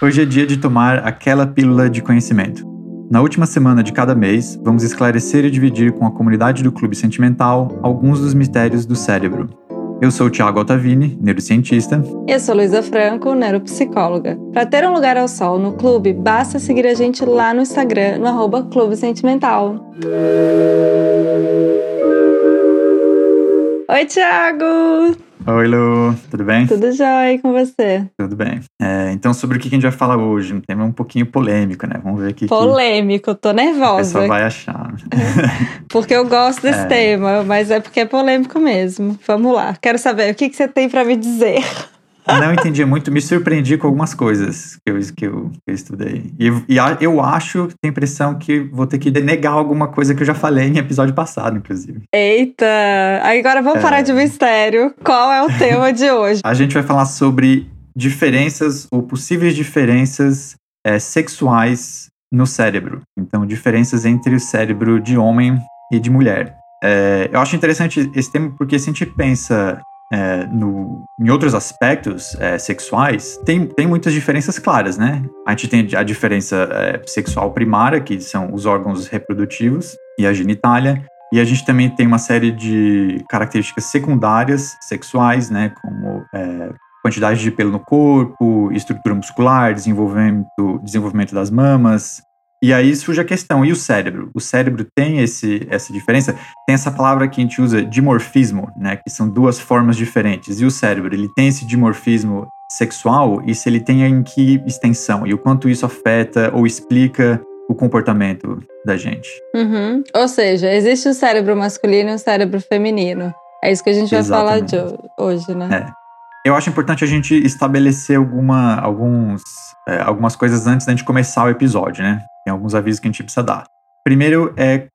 Hoje é dia de tomar aquela pílula de conhecimento. Na última semana de cada mês, vamos esclarecer e dividir com a comunidade do Clube Sentimental alguns dos mistérios do cérebro. Eu sou o Thiago Altavini, neurocientista. Eu sou Luísa Franco, neuropsicóloga. Para ter um lugar ao sol no clube, basta seguir a gente lá no Instagram, no arroba Clube Sentimental. Oi, Thiago! Oi, Lu, tudo bem? Tudo jóia com você? Tudo bem. É, então, sobre o que a gente vai falar hoje? Um tema um pouquinho polêmico, né? Vamos ver aqui. Polêmico, que tô nervosa. A pessoa vai achar. porque eu gosto desse é... tema, mas é porque é polêmico mesmo. Vamos lá, quero saber o que, que você tem para me dizer. Não entendi muito, me surpreendi com algumas coisas que eu, que eu, que eu estudei. E, e eu acho, tenho a impressão que vou ter que denegar alguma coisa que eu já falei em episódio passado, inclusive. Eita! Agora vamos é... parar de mistério. Qual é o tema de hoje? A gente vai falar sobre diferenças ou possíveis diferenças é, sexuais no cérebro. Então, diferenças entre o cérebro de homem e de mulher. É, eu acho interessante esse tema porque se a gente pensa é, no, em outros aspectos é, sexuais, tem, tem muitas diferenças claras, né? A gente tem a diferença é, sexual primária, que são os órgãos reprodutivos e a genitália, e a gente também tem uma série de características secundárias sexuais, né? Como é, quantidade de pelo no corpo, estrutura muscular, desenvolvimento, desenvolvimento das mamas, e aí surge a questão, e o cérebro? O cérebro tem esse, essa diferença? Tem essa palavra que a gente usa, dimorfismo, né? Que são duas formas diferentes. E o cérebro, ele tem esse dimorfismo sexual? E se ele tem em que extensão? E o quanto isso afeta ou explica o comportamento da gente? Uhum. Ou seja, existe o cérebro masculino e o cérebro feminino. É isso que a gente vai Exatamente. falar de hoje, né? Eu acho importante a gente estabelecer alguma, alguns, é, algumas coisas antes da gente começar o episódio, né? Tem alguns avisos que a gente precisa dar. Primeiro é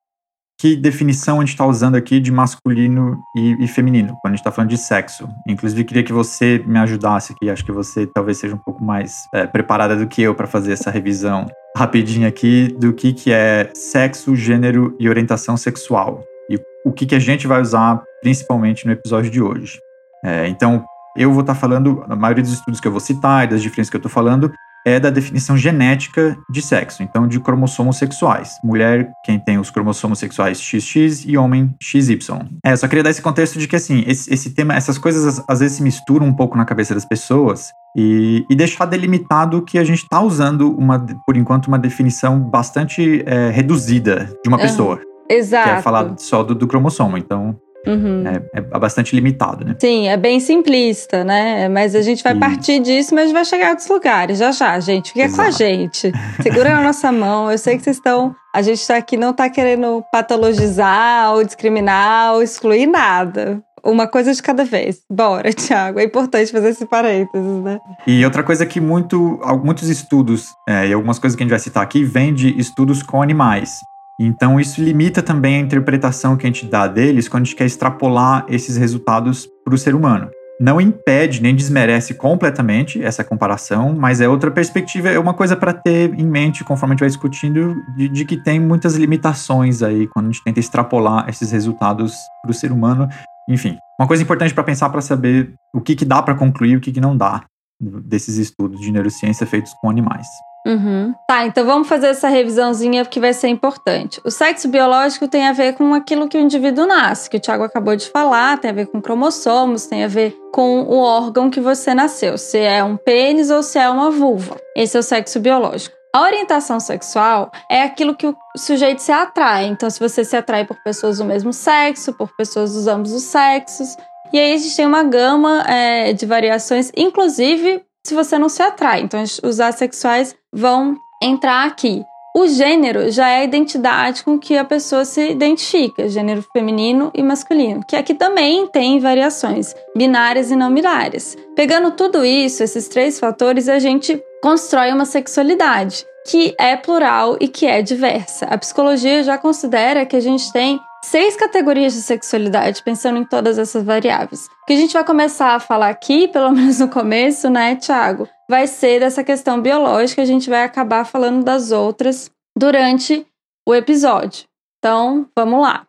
que definição a gente está usando aqui de masculino e, e feminino, quando a gente está falando de sexo. Inclusive, queria que você me ajudasse aqui. Acho que você talvez seja um pouco mais é, preparada do que eu para fazer essa revisão rapidinha aqui do que, que é sexo, gênero e orientação sexual. E o que, que a gente vai usar principalmente no episódio de hoje. É, então, eu vou estar tá falando, a maioria dos estudos que eu vou citar e das diferenças que eu estou falando, é da definição genética de sexo, então de cromossomos sexuais. Mulher, quem tem os cromossomos sexuais XX e homem XY. É, só queria dar esse contexto de que, assim, esse, esse tema, essas coisas às vezes se misturam um pouco na cabeça das pessoas e, e deixar delimitado que a gente está usando, uma, por enquanto, uma definição bastante é, reduzida de uma pessoa. Exato. Que é falar só do, do cromossomo. Então, Uhum. É, é, bastante limitado, né? Sim, é bem simplista, né? Mas a gente vai Isso. partir disso, mas vai chegar a outros lugares. Já já, gente. Fica Exato. com a gente. Segura na nossa mão. Eu sei que vocês estão. A gente está aqui não está querendo patologizar ou discriminar ou excluir nada uma coisa de cada vez. Bora, Thiago. É importante fazer esse parênteses, né? E outra coisa que muito, muitos estudos, é, e algumas coisas que a gente vai citar aqui, vêm de estudos com animais. Então, isso limita também a interpretação que a gente dá deles quando a gente quer extrapolar esses resultados para o ser humano. Não impede nem desmerece completamente essa comparação, mas é outra perspectiva, é uma coisa para ter em mente conforme a gente vai discutindo, de, de, que tem muitas limitações aí quando a gente tenta extrapolar esses resultados para o ser humano. Enfim, uma coisa importante para pensar para saber o que, que dá para concluir e o que, que não dá desses estudos de neurociência feitos com animais. Uhum. Tá, então vamos fazer essa revisãozinha que vai ser importante. O sexo biológico tem a ver com aquilo que o indivíduo nasce, que o Tiago acabou de falar, tem a ver com cromossomos, tem a ver com o órgão que você nasceu, se é um pênis ou se é uma vulva. Esse é o sexo biológico. A orientação sexual é aquilo que o sujeito se atrai. Então, se você se atrai por pessoas do mesmo sexo, por pessoas dos ambos os sexos. E aí a gente tem uma gama é, de variações, inclusive se você não se atrai. Então, os assexuais vão entrar aqui. O gênero já é a identidade com que a pessoa se identifica, gênero feminino e masculino, que aqui também tem variações, binárias e não binárias. Pegando tudo isso, esses três fatores, a gente constrói uma sexualidade que é plural e que é diversa. A psicologia já considera que a gente tem seis categorias de sexualidade, pensando em todas essas variáveis. O que a gente vai começar a falar aqui, pelo menos no começo, né, Thiago, vai ser dessa questão biológica, a gente vai acabar falando das outras durante o episódio. Então, vamos lá.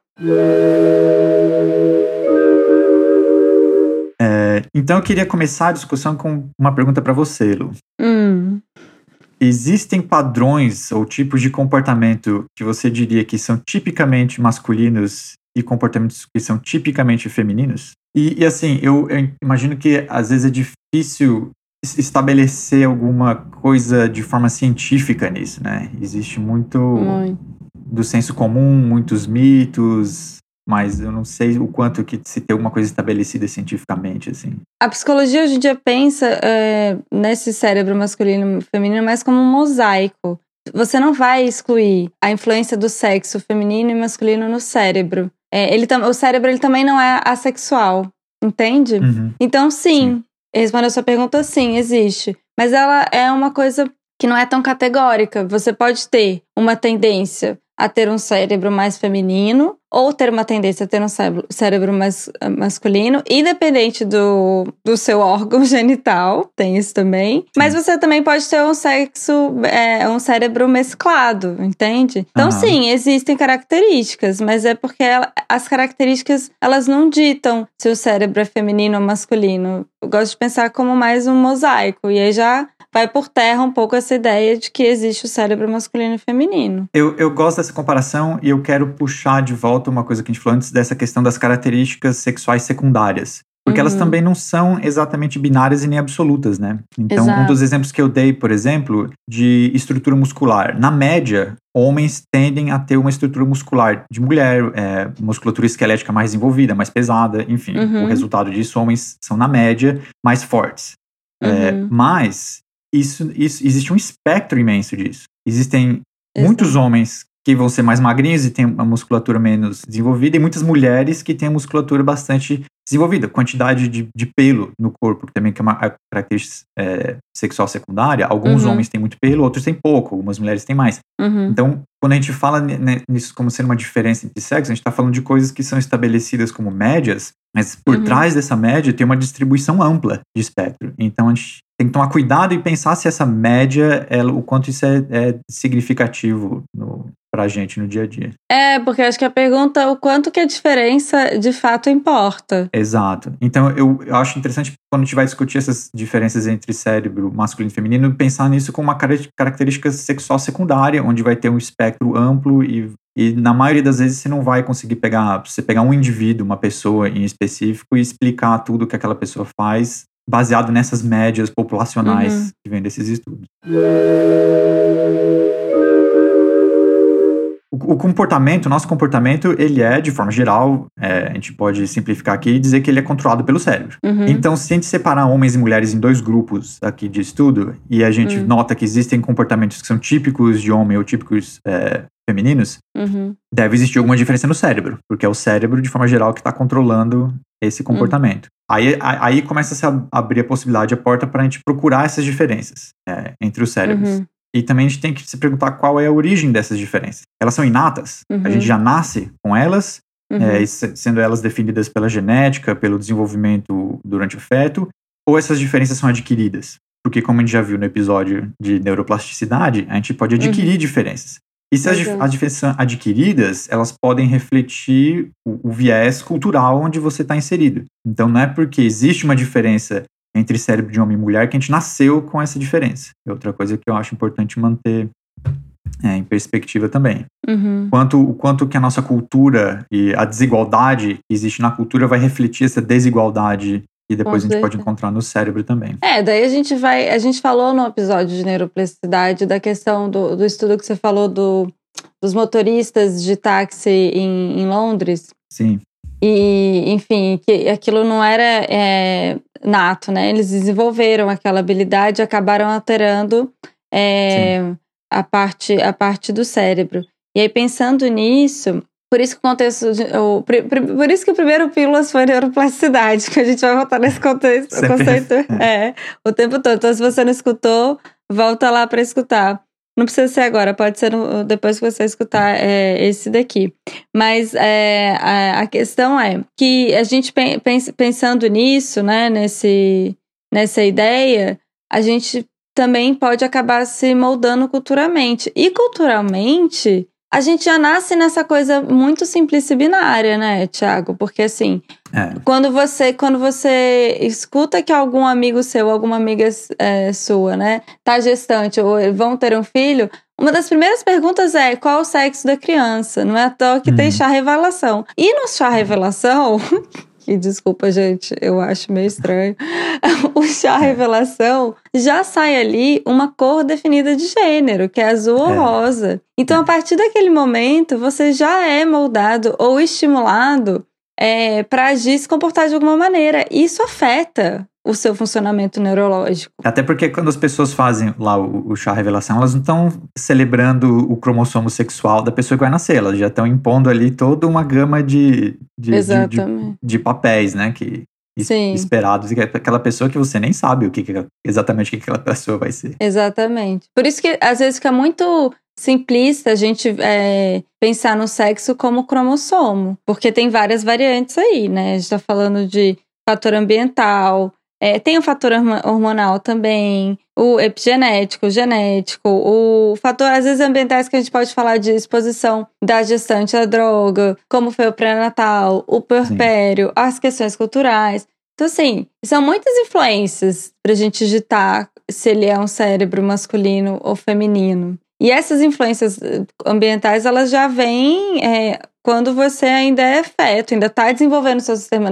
É, então eu queria começar a discussão com uma pergunta para você, Lu. Hum. Existem padrões ou tipos de comportamento que você diria que são tipicamente masculinos e comportamentos que são tipicamente femininos? E, e assim, eu, eu imagino que às vezes é difícil estabelecer alguma coisa de forma científica nisso, né? Existe muito, Muito. do senso comum, muitos mitos, mas eu não sei o quanto que se tem alguma coisa estabelecida cientificamente, assim. A psicologia hoje em dia pensa é, nesse cérebro masculino e feminino mais como um mosaico. Você não vai excluir a influência do sexo feminino e masculino no cérebro. É, ele o cérebro ele também não é assexual, entende? Uhum. Então, sim, respondendo a sua pergunta, sim, existe. Mas ela é uma coisa que não é tão categórica. Você pode ter uma tendência a ter um cérebro mais feminino ou ter uma tendência a ter um cérebro, mais eh, masculino, independente do, do seu órgão genital, tem isso também. Mas você também pode ter um sexo, é, um cérebro mesclado, entende? Então, Aham. sim, existem características, mas é porque ela- as características elas não ditam se o cérebro é feminino ou masculino. Eu gosto de pensar como mais um mosaico, e aí já vai por terra um pouco essa ideia de que existe o cérebro masculino e feminino. Eu, eu gosto dessa comparação e eu quero puxar de volta uma coisa que a gente falou antes dessa questão das características sexuais secundárias. Porque elas Uhum. também não são exatamente binárias e nem absolutas, né? Então, um Exato. dos exemplos que eu dei, por exemplo, de estrutura muscular. Na média, homens tendem a ter uma estrutura muscular de mulher, é, musculatura esquelética mais desenvolvida, mais pesada, enfim. Uhum. O resultado disso, homens são, na média, mais fortes. É, Uhum. mas isso, isso existe um espectro imenso disso. Existem Exato. muitos homens que vão ser mais magrinhos e têm uma musculatura menos desenvolvida, e muitas mulheres que têm a musculatura bastante desenvolvida. Quantidade de, de pelo no corpo, que também que é uma característica é, sexual secundária. Alguns Uhum. homens têm muito pelo, outros têm pouco, algumas mulheres têm mais. Uhum. Então, quando a gente fala nisso como sendo uma diferença entre sexos, a gente está falando de coisas que são estabelecidas como médias, mas por Uhum. trás dessa média tem uma distribuição ampla de espectro. Então, a gente tem que tomar cuidado e pensar se essa média, ela, o quanto isso é, é significativo no, pra gente no dia a dia. É, porque acho que a pergunta é o quanto que a diferença de fato importa. Exato. Então, eu, eu acho interessante quando a gente vai discutir essas diferenças entre cérebro masculino e feminino, pensar nisso como uma cara- característica sexual secundária, onde vai ter um espectro amplo e, e na maioria das vezes você não vai conseguir pegar, você pegar um indivíduo, uma pessoa em específico e explicar tudo que aquela pessoa faz baseado nessas médias populacionais Uhum. que vêm desses estudos. O, comportamento, o nosso comportamento, ele é, de forma geral, é, a gente pode simplificar aqui e dizer que ele é controlado pelo cérebro. Uhum. Então, se a gente separar homens e mulheres em dois grupos aqui de estudo, e a gente Hum. nota que existem comportamentos que são típicos de homem ou típicos é, femininos, Uhum. deve existir alguma diferença no cérebro, porque é o cérebro, de forma geral, que está controlando esse comportamento. Aí, aí começa a abrir a possibilidade, a porta, para a gente procurar essas diferenças é, entre os cérebros. Uhum. E também a gente tem que se perguntar qual é a origem dessas diferenças. Elas são inatas? Uhum. A gente já nasce com elas? Uhum. é, se- sendo elas definidas pela genética, pelo desenvolvimento durante o feto, ou essas diferenças são adquiridas? Porque, como a gente já viu no episódio de neuroplasticidade, a gente pode adquirir diferenças. E se as, as diferenças são adquiridas, elas podem refletir o, o viés cultural onde você está inserido. Então, não é porque existe uma diferença entre cérebro de homem e mulher que a gente nasceu com essa diferença. É outra coisa que eu acho importante manter é, em perspectiva também Uhum. quanto, o quanto que a nossa cultura e a desigualdade que existe na cultura vai refletir essa desigualdade que depois a gente pode encontrar no cérebro também. É, daí a gente vai. A gente falou no episódio de neuroplasticidade da questão do, do estudo que você falou do, dos motoristas de táxi em, em Londres. Sim, E, enfim, que aquilo não era é, nato, né? Eles desenvolveram aquela habilidade e acabaram alterando é, a, parte, a parte do cérebro. E aí, pensando nisso, por isso que o contexto. de- o, por isso que o primeiro Pílulas foi neuroplasticidade, que a gente vai voltar nesse contexto, conceito é, o tempo todo. Então, se você não escutou, volta lá para escutar. Não precisa ser agora, pode ser depois que você escutar é, esse daqui. Mas é, a, a questão é que a gente pen- pens- pensando nisso, né, nesse, nessa ideia, a gente também pode acabar se moldando culturalmente. E culturalmente, a gente já nasce nessa coisa muito simples e binária, né, Tiago? Porque assim, é. quando você quando você escuta que algum amigo seu, alguma amiga é, sua, né, tá gestante ou vão ter um filho, uma das primeiras perguntas é qual o sexo da criança? Não é à toa que hum. tem chá revelação. E no chá revelação, que desculpa, gente, eu acho meio estranho. o chá revelação já sai ali uma cor definida de gênero, que é azul ou é. rosa. Então, a partir daquele momento, você já é moldado ou estimulado é, para agir e se comportar de alguma maneira. Isso afeta o seu funcionamento neurológico. Até porque quando as pessoas fazem lá o, o chá revelação, elas não estão celebrando o cromossomo sexual da pessoa que vai nascer, elas já estão impondo ali toda uma gama de, de, de, de, de papéis, né? Que, Sim. esperados e aquela pessoa que você nem sabe o que, que exatamente o que aquela pessoa vai ser. Exatamente. Por isso que às vezes fica muito simplista a gente é, pensar no sexo como cromossomo, porque tem várias variantes aí, né? A gente tá falando de fator ambiental, é, tem o fator hormonal também, o epigenético, o genético, o fator, às vezes, ambientais que a gente pode falar de exposição da gestante à droga, como foi o pré-natal, o puerpério, Sim. as questões culturais. Então, assim, são muitas influências para a gente digitar se ele é um cérebro masculino ou feminino. E essas influências ambientais, elas já vêm é, quando você ainda é feto, ainda está desenvolvendo seu sistema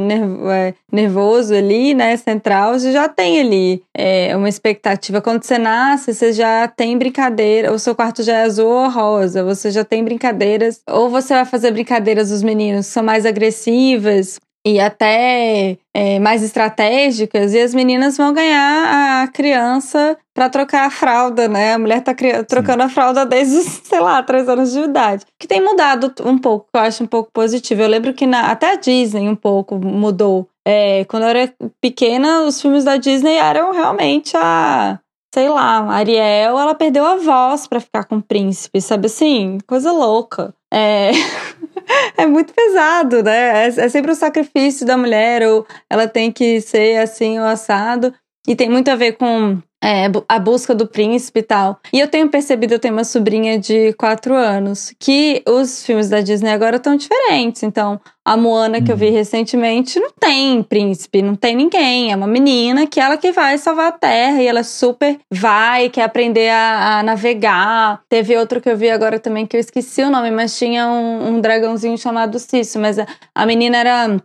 é, nervoso ali, né, central, você já tem ali é, uma expectativa. Quando você nasce, você já tem brincadeira, o seu quarto já é azul ou rosa, você já tem brincadeiras, ou você vai fazer brincadeiras dos meninos que são mais agressivas, e até é, mais estratégicas, e as meninas vão ganhar a criança para trocar a fralda, né? A mulher tá trocando Sim. a fralda desde os, sei lá, três anos de idade. Que tem mudado um pouco, eu acho um pouco positivo. Eu lembro que na, até a Disney um pouco mudou. É, quando eu era pequena, os filmes da Disney eram realmente a. Sei lá, a Ariel, ela perdeu a voz para ficar com o príncipe, sabe assim? Coisa louca. É. é muito pesado, né? É, é sempre o sacrifício da mulher, ou ela tem que ser assim ou assado. E tem muito a ver com é, a busca do príncipe e tal. E eu tenho percebido, eu tenho uma sobrinha de quatro anos, que os filmes da Disney agora estão diferentes. Então, a Moana que eu vi uhum. recentemente não tem príncipe, não tem ninguém. É uma menina que ela que vai salvar a Terra e ela super vai, quer aprender a, a navegar. Teve outro que eu vi agora também que eu esqueci o nome, mas tinha um, um dragãozinho chamado Cício. Mas a, a menina era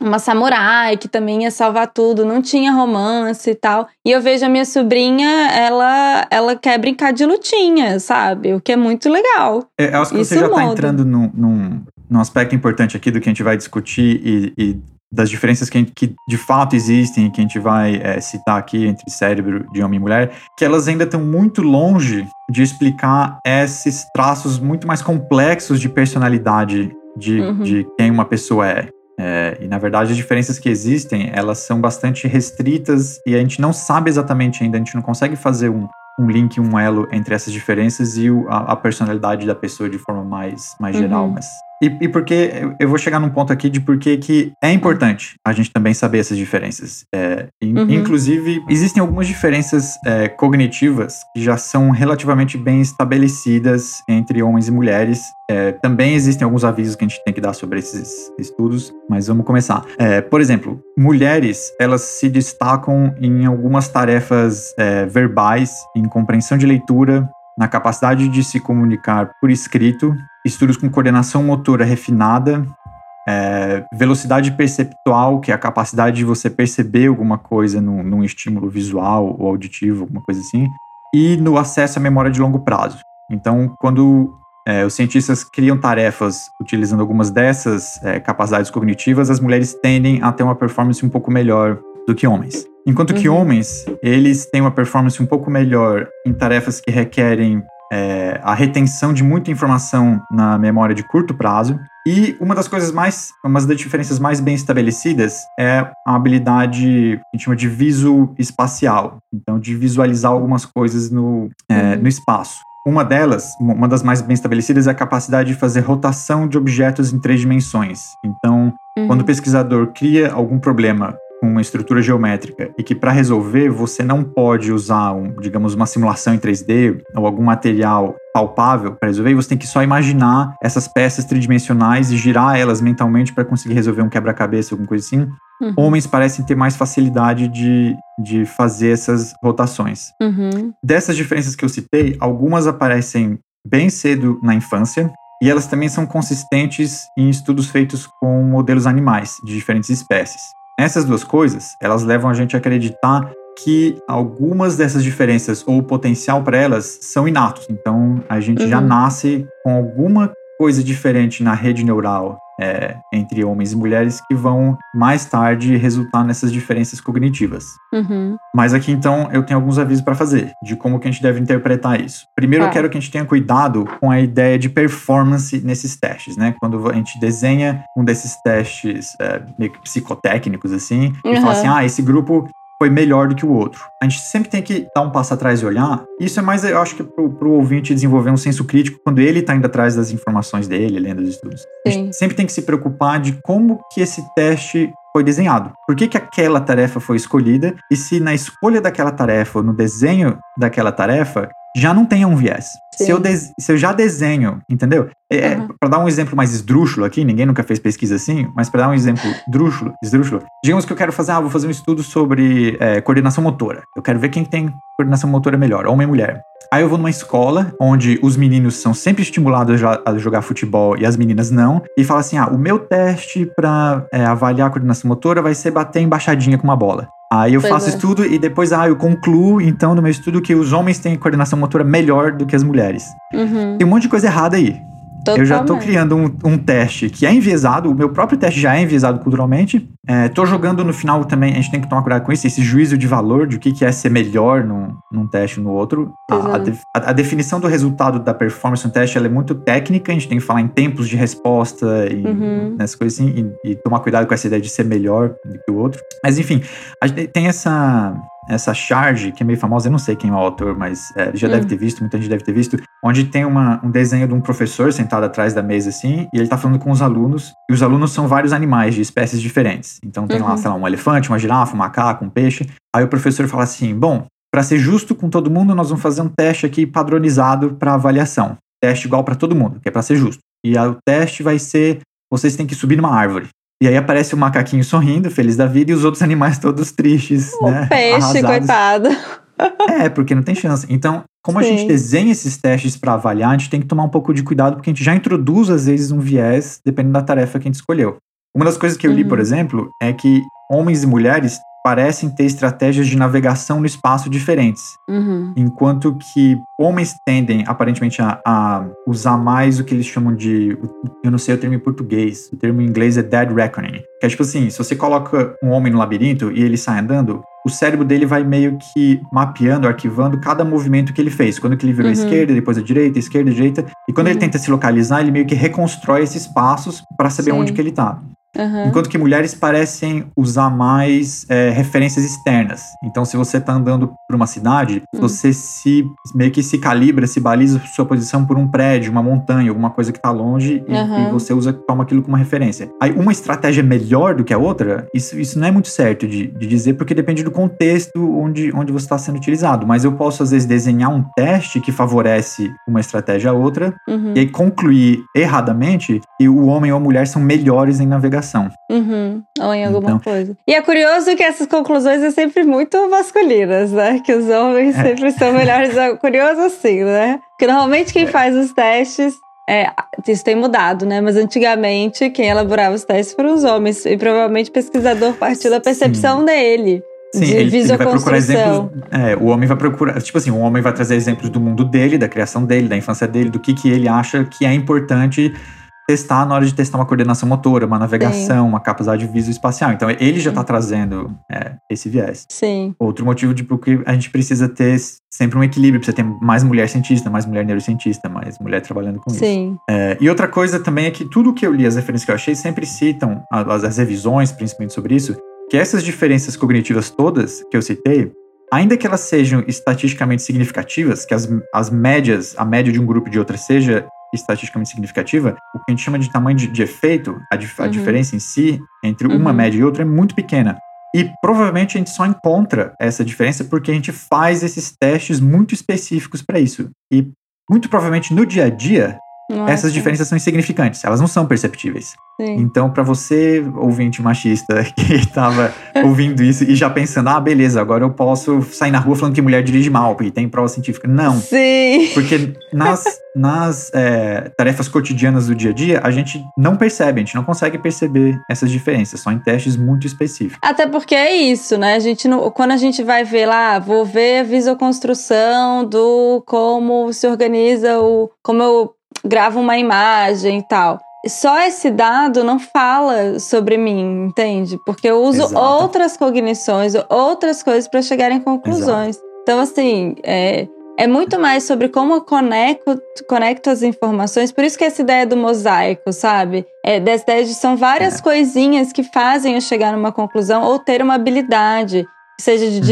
uma samurai que também ia salvar tudo, não tinha romance e tal. E eu vejo a minha sobrinha, ela ela quer brincar de lutinha, sabe? O que é muito legal. É, eu acho que Isso você já está entrando num, num, num, aspecto importante aqui do que a gente vai discutir e, e das diferenças que, que, de fato existem, que a gente vai é, citar aqui entre cérebro de homem e mulher, que elas ainda estão muito longe de explicar esses traços muito mais complexos de personalidade de, uhum. de quem uma pessoa é. É, e na verdade as diferenças que existem, elas são bastante restritas e a gente não sabe exatamente ainda, a gente não consegue fazer um, um link, um elo entre essas diferenças e o, a, a, personalidade da pessoa de forma mais, mais geral. Uhum. Mas e, e porque eu vou chegar num ponto aqui de porque que é importante a gente também saber essas diferenças. É, uhum. Inclusive, existem algumas diferenças é, cognitivas que já são relativamente bem estabelecidas entre homens e mulheres. É, também existem alguns avisos que a gente tem que dar sobre esses estudos, mas vamos começar. É, por exemplo, mulheres elas se destacam em algumas tarefas é, verbais, em compreensão de leitura, na capacidade de se comunicar por escrito, estudos com coordenação motora refinada, é, velocidade perceptual, que é a capacidade de você perceber alguma coisa num, num estímulo visual ou auditivo, alguma coisa assim, e no acesso à memória de longo prazo. Então, quando é, os cientistas criam tarefas utilizando algumas dessas é, capacidades cognitivas, as mulheres tendem a ter uma performance um pouco melhor do que homens. Enquanto que uhum. homens, eles têm uma performance um pouco melhor em tarefas que requerem é, a retenção de muita informação na memória de curto prazo. E uma das coisas mais, uma das diferenças mais bem estabelecidas é a habilidade que a gente chama de viso espacial, então de visualizar algumas coisas no, é, uhum. no espaço. Uma delas, uma das mais bem estabelecidas, é a capacidade de fazer rotação de objetos em três dimensões. Então, uhum. quando o pesquisador cria algum problema com uma estrutura geométrica e que para resolver você não pode usar, um, digamos, uma simulação em 3D ou algum material palpável para resolver, e você tem que só imaginar essas peças tridimensionais e girar elas mentalmente para conseguir resolver um quebra-cabeça, alguma coisa assim. Uhum. Homens parecem ter mais facilidade de, de fazer essas rotações. Uhum. Dessas diferenças que eu citei, algumas aparecem bem cedo na infância, e elas também são consistentes em estudos feitos com modelos animais de diferentes espécies. Essas duas coisas, elas levam a gente a acreditar que algumas dessas diferenças ou o potencial para elas são inatos. Então, a gente uhum. já nasce com alguma coisa diferente na rede neural é, entre homens e mulheres que vão mais tarde resultar nessas diferenças cognitivas. Uhum. Mas aqui então eu tenho alguns avisos para fazer de como que a gente deve interpretar isso. Primeiro, eu tá. quero que a gente tenha cuidado com a ideia de performance nesses testes, né? Quando a gente desenha um desses testes é, meio que psicotécnicos assim uhum. e fala assim, ah, esse grupo foi melhor do que o outro. A gente sempre tem que dar um passo atrás e olhar. Isso é mais, eu acho que pro, pro ouvinte desenvolver um senso crítico quando ele está indo atrás das informações dele, lendo os estudos. Sim. A gente sempre tem que se preocupar de como que esse teste foi desenhado. Por que, que aquela tarefa foi escolhida e se na escolha daquela tarefa, no desenho daquela tarefa, já não tenha um viés. Se eu, se eu, já desenho, entendeu? É, uhum. Para dar um exemplo mais esdrúxulo aqui, ninguém nunca fez pesquisa assim, mas para dar um exemplo drúxulo, esdrúxulo, digamos que eu quero fazer, ah, vou fazer um estudo sobre é, coordenação motora. Eu quero ver quem tem coordenação motora melhor, homem e mulher. Aí eu vou numa escola onde os meninos são sempre estimulados a jogar futebol e as meninas não, e fala assim: ah, o meu teste para é, avaliar a coordenação motora vai ser bater embaixadinha com uma bola. Aí eu pois faço é. estudo e depois ah, eu concluo, então, no meu estudo, que os homens têm coordenação motora melhor do que as mulheres. Uhum. Tem um monte de coisa errada aí. Totalmente. Eu já estou criando um, um, teste que é enviesado, o meu próprio teste já é enviesado culturalmente. Estou é, jogando no final também, a gente tem que tomar cuidado com isso, esse juízo de valor de o que, que é ser melhor num, num teste no outro. A, a, a, definição do resultado da performance no teste é muito técnica, a gente tem que falar em tempos de resposta e uhum. nessas coisas assim, e, e tomar cuidado com essa ideia de ser melhor do que o outro. Mas enfim, a gente tem essa essa charge, que é meio famosa, eu não sei quem é o autor, mas é, já hum. deve ter visto, muita gente deve ter visto, onde tem uma, um desenho de um professor sentado atrás da mesa assim, e ele tá falando com os alunos, e os alunos são vários animais de espécies diferentes. Então tem uhum. lá, sei lá, um elefante, uma girafa, um macaco, um peixe. Aí o professor fala assim: bom, para ser justo com todo mundo, nós vamos fazer um teste aqui padronizado para avaliação. Teste igual para todo mundo, que é para ser justo. E aí, o teste vai ser: vocês têm que subir numa árvore. E aí aparece o macaquinho sorrindo, feliz da vida, e os outros animais todos tristes, o né? peixe, Arrasados. coitado. É, porque não tem chance. Então, como Sim. a gente desenha esses testes para avaliar, a gente tem que tomar um pouco de cuidado, porque a gente já introduz, às vezes, um viés, dependendo da tarefa que a gente escolheu. Uma das coisas que eu li, uhum. por exemplo, é que homens e mulheres parecem ter estratégias de navegação no espaço diferentes. Uhum. Enquanto que homens tendem, aparentemente, a, a, usar mais o que eles chamam de. Eu não sei o termo em português. O termo em inglês é dead reckoning. Que é tipo assim: se você coloca um homem no labirinto e ele sai andando, o cérebro dele vai meio que mapeando, arquivando cada movimento que ele fez. Quando que ele virou uhum. à esquerda, depois à direita, esquerda, direita. E quando uhum. ele tenta se localizar, ele meio que reconstrói esses passos para saber Sim. onde que ele tá. Uhum. Enquanto que mulheres parecem usar mais é, referências externas. Então, se você está andando por uma cidade, uhum. você se meio que se calibra, se baliza sua posição por um prédio, uma montanha, alguma coisa que está longe, e, uhum. e, você usa, toma aquilo como referência. Aí, uma estratégia melhor do que a outra, isso, isso não é muito certo de, de dizer, porque depende do contexto onde, onde você está sendo utilizado. Mas eu posso, às vezes, desenhar um teste que favorece uma estratégia a outra, uhum. e aí concluir erradamente que o homem ou a mulher são melhores em navegação Uhum. Ou em alguma então, coisa. E é curioso que essas conclusões são sempre muito masculinas, né? Que os homens é. sempre são melhores. É curioso assim, né? Porque normalmente quem é. faz os testes é, isso tem mudado, né? Mas antigamente quem elaborava os testes foram os homens. E provavelmente o pesquisador partiu da percepção Sim. dele. Sim, de ele, ele, vai procurar exemplos. É, o homem vai procurar. Tipo assim, o homem vai trazer exemplos do mundo dele, da criação dele, da infância dele, do que, que ele acha que é importante testar na hora de testar uma coordenação motora, uma navegação, Sim. uma capacidade visoespacial. Então ele já está trazendo é, esse viés. Sim. Outro motivo de porque a gente precisa ter sempre um equilíbrio, precisa ter mais mulher cientista, mais mulher neurocientista, mais mulher trabalhando com Sim. isso. É, e outra coisa também é que tudo que eu li, as referências que eu achei, sempre citam, as, as revisões principalmente sobre isso, que essas diferenças cognitivas todas que eu citei, ainda que elas sejam estatisticamente significativas, que as, as médias, a média de um grupo e de outra seja estatisticamente significativa, o que a gente chama de tamanho de, de efeito, a, dif uhum. a, diferença em si entre uhum. uma média e outra é muito pequena. E provavelmente a gente só encontra essa diferença porque a gente faz esses testes muito específicos para isso. E muito provavelmente no dia a dia, Nossa. essas diferenças são insignificantes, elas não são perceptíveis. Sim. Então, para você, ouvinte machista, que estava ouvindo isso e já pensando, ah, beleza, agora eu posso sair na rua falando que mulher dirige mal, porque tem prova científica. Não. Sim. Porque nas, nas é, tarefas cotidianas do dia a dia, a gente não percebe, a gente não consegue perceber essas diferenças, só em testes muito específicos. Até porque é isso, né? A gente não, quando a gente vai ver lá, vou ver a visoconstrução do como se organiza o. como eu gravo uma imagem e tal. Só esse dado não fala sobre mim, entende? Porque eu uso Exato. outras cognições, outras coisas para chegar em conclusões. Então, assim, é, é muito mais sobre como eu conecto, conecto as informações. Por isso que essa ideia do mosaico, sabe? É, dessa ideia de são várias É. coisinhas que fazem eu chegar numa conclusão ou ter uma habilidade, seja de Uhum.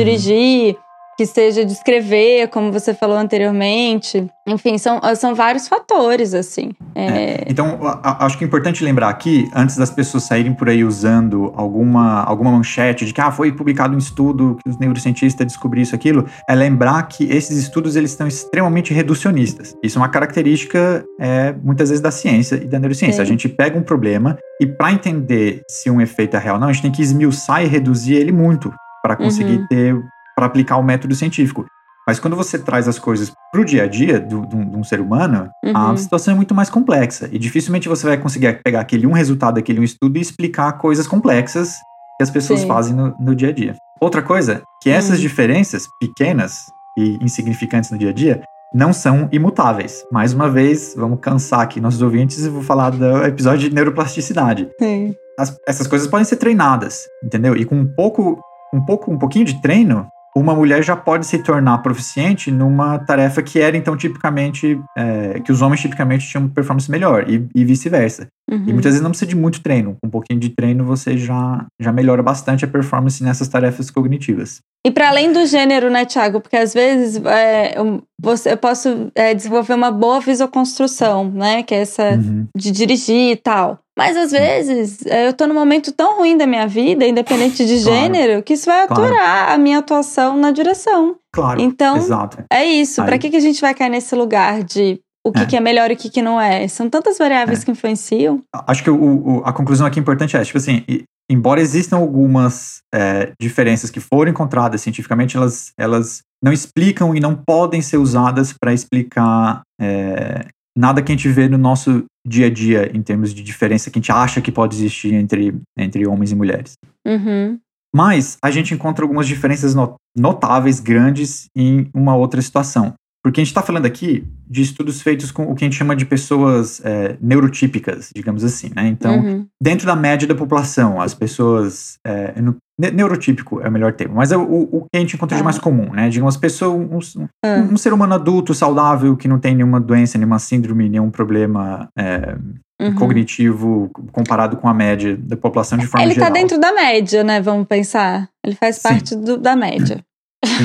Que seja de escrever, como você falou anteriormente. Enfim, são, são vários fatores, assim. É, Então, a- a- acho que é importante lembrar aqui, antes das pessoas saírem por aí usando alguma, alguma manchete de que ah, foi publicado um estudo que os neurocientistas descobriram isso, aquilo, é lembrar que esses estudos eles estão extremamente reducionistas. Isso é uma característica, é, muitas vezes, da ciência e da neurociência. Sim. A gente pega um problema e, para entender se um efeito é real ou não, a gente tem que esmiuçar e reduzir ele muito para conseguir Uhum. ter, para aplicar o método científico. Mas quando você traz as coisas para o dia a dia de um ser humano, a Uhum. situação é muito mais complexa. E dificilmente você vai conseguir pegar aquele um resultado daquele um estudo e explicar coisas complexas que as pessoas Sim. fazem no, no dia a dia. Outra coisa, que essas Hum. diferenças pequenas e insignificantes no dia a dia não são imutáveis. Mais uma vez, vamos cansar aqui nossos ouvintes e vou falar do episódio de neuroplasticidade. sim. As- essas coisas podem ser treinadas, entendeu? E com um pouco, um pouco, um pouquinho de treino, uma mulher já pode se tornar proficiente numa tarefa que era então tipicamente é, que os homens tipicamente tinham performance melhor e, e vice-versa. Uhum. E muitas vezes não precisa de muito treino. Com um pouquinho de treino você já já melhora bastante a performance nessas tarefas cognitivas. E para além do gênero, né, Thiago? Porque às vezes é, eu, você, eu posso é, desenvolver uma boa visoconstrução, né? Que é essa Uhum. de dirigir e tal. Mas às vezes é, eu tô num momento tão ruim da minha vida, independente de Claro. gênero, que isso vai Claro. aturar a minha atuação na direção. Claro. Então, Exato. É isso. Pra que, que a gente vai cair nesse lugar de o que, É. que é melhor e o que, que não é? São tantas variáveis que influenciam. Acho que o- o- a conclusão aqui importante é, tipo assim, embora existam algumas é, diferenças que foram encontradas cientificamente, elas, elas não explicam e não podem ser usadas para explicar é, nada que a gente vê no nosso dia a dia em termos de diferença que a gente acha que pode existir entre, entre homens e mulheres. Uhum. Mas a gente encontra algumas diferenças no- notáveis, grandes, em uma outra situação. Porque a gente está falando aqui de estudos feitos com o que a gente chama de pessoas é, neurotípicas, digamos assim, né? Então, Uhum. dentro da média da população, as pessoas. É, no- ne- neurotípico é o melhor termo, mas é o, o que a gente encontra de Tá. mais comum, né? Digamos, pessoa, um, um- Ah. um ser humano adulto, saudável, que não tem nenhuma doença, nenhuma síndrome, nenhum problema é, Uhum. cognitivo comparado com a média da população de forma Ele geral. tá dentro da média, né? Vamos pensar. Ele faz Sim. parte do- da média.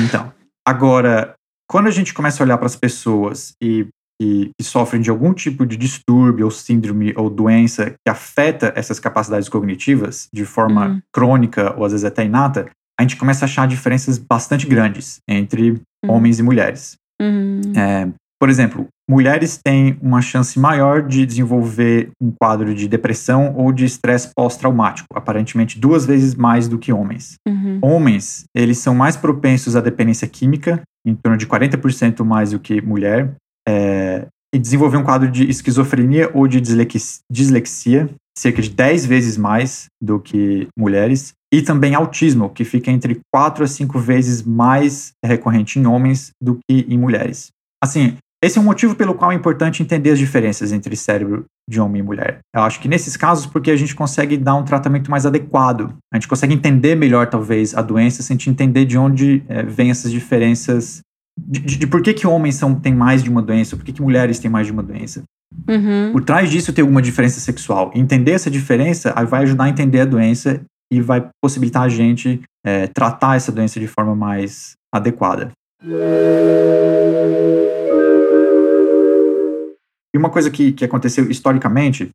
Então, agora, quando a gente começa a olhar para as pessoas e, e- que sofrem de algum tipo de distúrbio ou síndrome ou doença que afeta essas capacidades cognitivas de forma Uhum. crônica ou às vezes até inata, a gente começa a achar diferenças bastante grandes entre Uhum. homens e mulheres. Uhum. É, por exemplo, mulheres têm uma chance maior de desenvolver um quadro de depressão ou de estresse pós-traumático, aparentemente duas vezes mais do que homens. Uhum. Homens, eles são mais propensos à dependência química, em torno de 40% mais do que mulher, é, e desenvolver um quadro de esquizofrenia ou de dislex- dislexia, cerca de 10 vezes mais do que mulheres, e também autismo, que fica entre 4 a 5 vezes mais recorrente em homens do que em mulheres. Assim, esse é um motivo pelo qual é importante entender as diferenças entre cérebro de homem e mulher. Eu acho que nesses casos, porque a gente consegue dar um tratamento mais adequado. A gente consegue entender melhor, talvez, a doença, se a gente entender de onde eh, vem essas diferenças. De, de- de por que, que homens são, têm mais de uma doença, por que, que mulheres têm mais de uma doença. Uhum. Por trás disso tem alguma diferença sexual. Entender essa diferença vai ajudar a entender a doença e vai possibilitar a gente eh, tratar essa doença de forma mais adequada. E uma coisa que, que aconteceu historicamente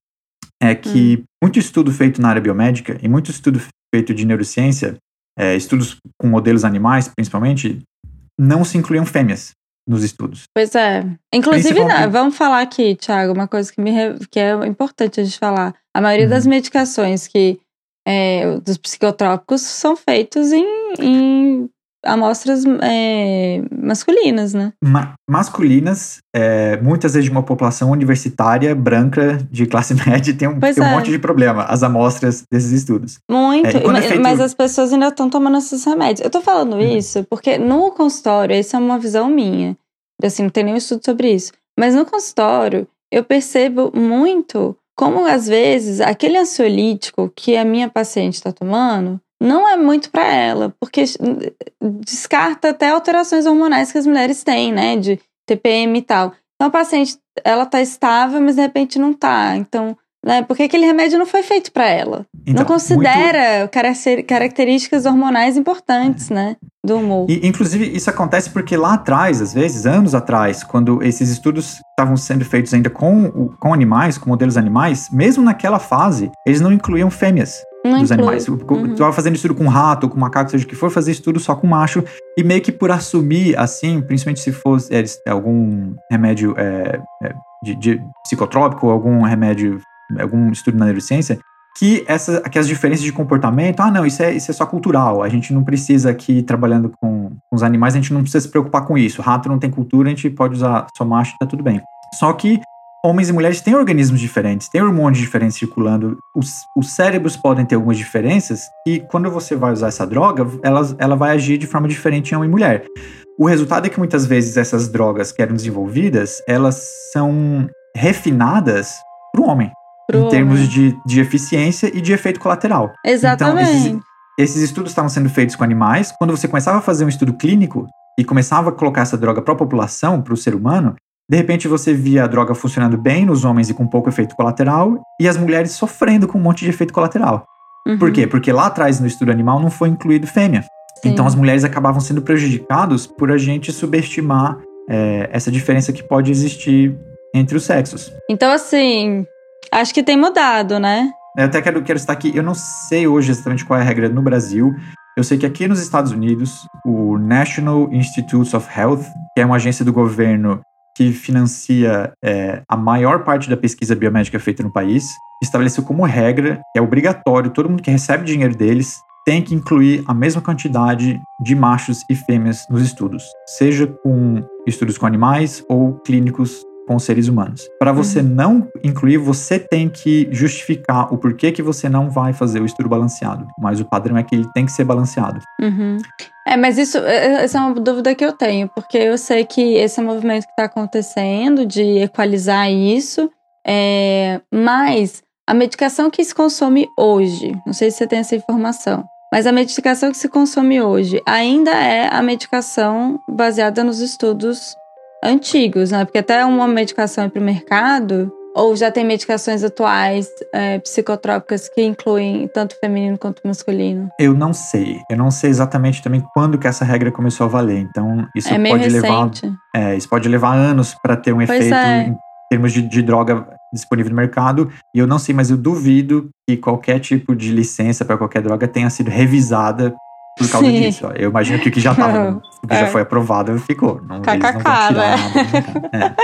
é que muito estudo feito na área biomédica e muito estudo feito de neurociência, é, estudos com modelos animais principalmente, não se incluíam fêmeas. nos estudos. Pois é. Inclusive, não, vamos falar aqui, Thiago, uma coisa que, me, que é importante a gente falar. A maioria uhum. das medicações que é, dos psicotrópicos são feitos em, em amostras é, masculinas, né? Ma masculinas, é, muitas vezes de uma população universitária branca de classe média tem um, tem um é. monte de problema, as amostras desses estudos. Muito, é, mas, feito... mas, as pessoas ainda estão tomando esses remédios. Eu tô falando uhum. isso porque no consultório, essa é uma visão minha, assim, não tem nenhum estudo sobre isso, mas no consultório eu percebo muito como às vezes aquele ansiolítico que a minha paciente está tomando não é muito para ela, porque descarta até alterações hormonais que as mulheres têm, né, de TPM e tal. Então a paciente, ela tá estável, mas de repente não tá. Então, né, porque aquele remédio não foi feito para ela. Então, não considera muito... características hormonais importantes, né, do humor. E, inclusive, isso acontece porque lá atrás, às vezes, anos atrás, quando esses estudos estavam sendo feitos ainda com, com animais, com modelos animais, mesmo naquela fase, eles não incluíam fêmeas. Não dos inclui. animais. Uhum. Tu tava fazendo estudo com rato, com macaco, seja o que for, fazer estudo só com macho. E meio que por assumir, assim, principalmente se fosse é, algum remédio é, é, de, de, psicotrópico, algum remédio, algum estudo na neurociência, que, essa, que as diferenças de comportamento, ah, não, isso é, isso é só cultural. A gente não precisa aqui, trabalhando com, com os animais, a gente não precisa se preocupar com isso. Rato não tem cultura, a gente pode usar só macho e tá tudo bem. Só que homens e mulheres têm organismos diferentes, têm hormônios diferentes circulando. Os, os cérebros podem ter algumas diferenças e quando você vai usar essa droga, ela, ela vai agir de forma diferente em homem e mulher. O resultado é que muitas vezes essas drogas que eram desenvolvidas, elas são refinadas para o homem. Pro em homem. termos de, de eficiência e de efeito colateral. Exatamente. Então, esses, esses estudos estavam sendo feitos com animais. Quando você começava a fazer um estudo clínico e começava a colocar essa droga para a população, para o ser humano, de repente você via a droga funcionando bem nos homens e com pouco efeito colateral, e as mulheres sofrendo com um monte de efeito colateral. Uhum. Por quê? Porque lá atrás no estudo animal não foi incluído fêmea. Sim. Então as mulheres acabavam sendo prejudicadas por a gente subestimar é, essa diferença que pode existir entre os sexos. Então, assim, acho que tem mudado, né? Eu até quero, quero estar aqui, eu não sei hoje exatamente qual é a regra no Brasil. Eu sei que aqui nos Estados Unidos, o National Institutes of Health, que é uma agência do governo que financia é, a maior parte da pesquisa biomédica feita no país, estabeleceu como regra que é obrigatório todo mundo que recebe dinheiro deles tem que incluir a mesma quantidade de machos e fêmeas nos estudos, seja com estudos com animais ou clínicos com seres humanos. Para você uhum. não incluir, você tem que justificar o porquê que você não vai fazer o estudo balanceado. Mas o padrão é que ele tem que ser balanceado. Uhum. É, mas isso é, essa é uma dúvida que eu tenho, porque eu sei que esse é um movimento que está acontecendo de equalizar isso, é, mas a medicação que se consome hoje, não sei se você tem essa informação, mas a medicação que se consome hoje ainda é a medicação baseada nos estudos antigos, né? Porque até uma medicação ir para o mercado, ou já tem medicações atuais é, psicotrópicas que incluem tanto feminino quanto masculino? Eu não sei. Eu não sei exatamente também quando que essa regra começou a valer. Então, isso é pode levar. É, isso pode levar anos para ter um pois efeito é. em termos de, de droga disponível no mercado. E eu não sei, mas eu duvido que qualquer tipo de licença para qualquer droga tenha sido revisada por causa Sim. disso. Ó. Eu imagino que o que já tava, o que é. já foi aprovado ficou. Não, KKK, eles não vão tirar né? nada.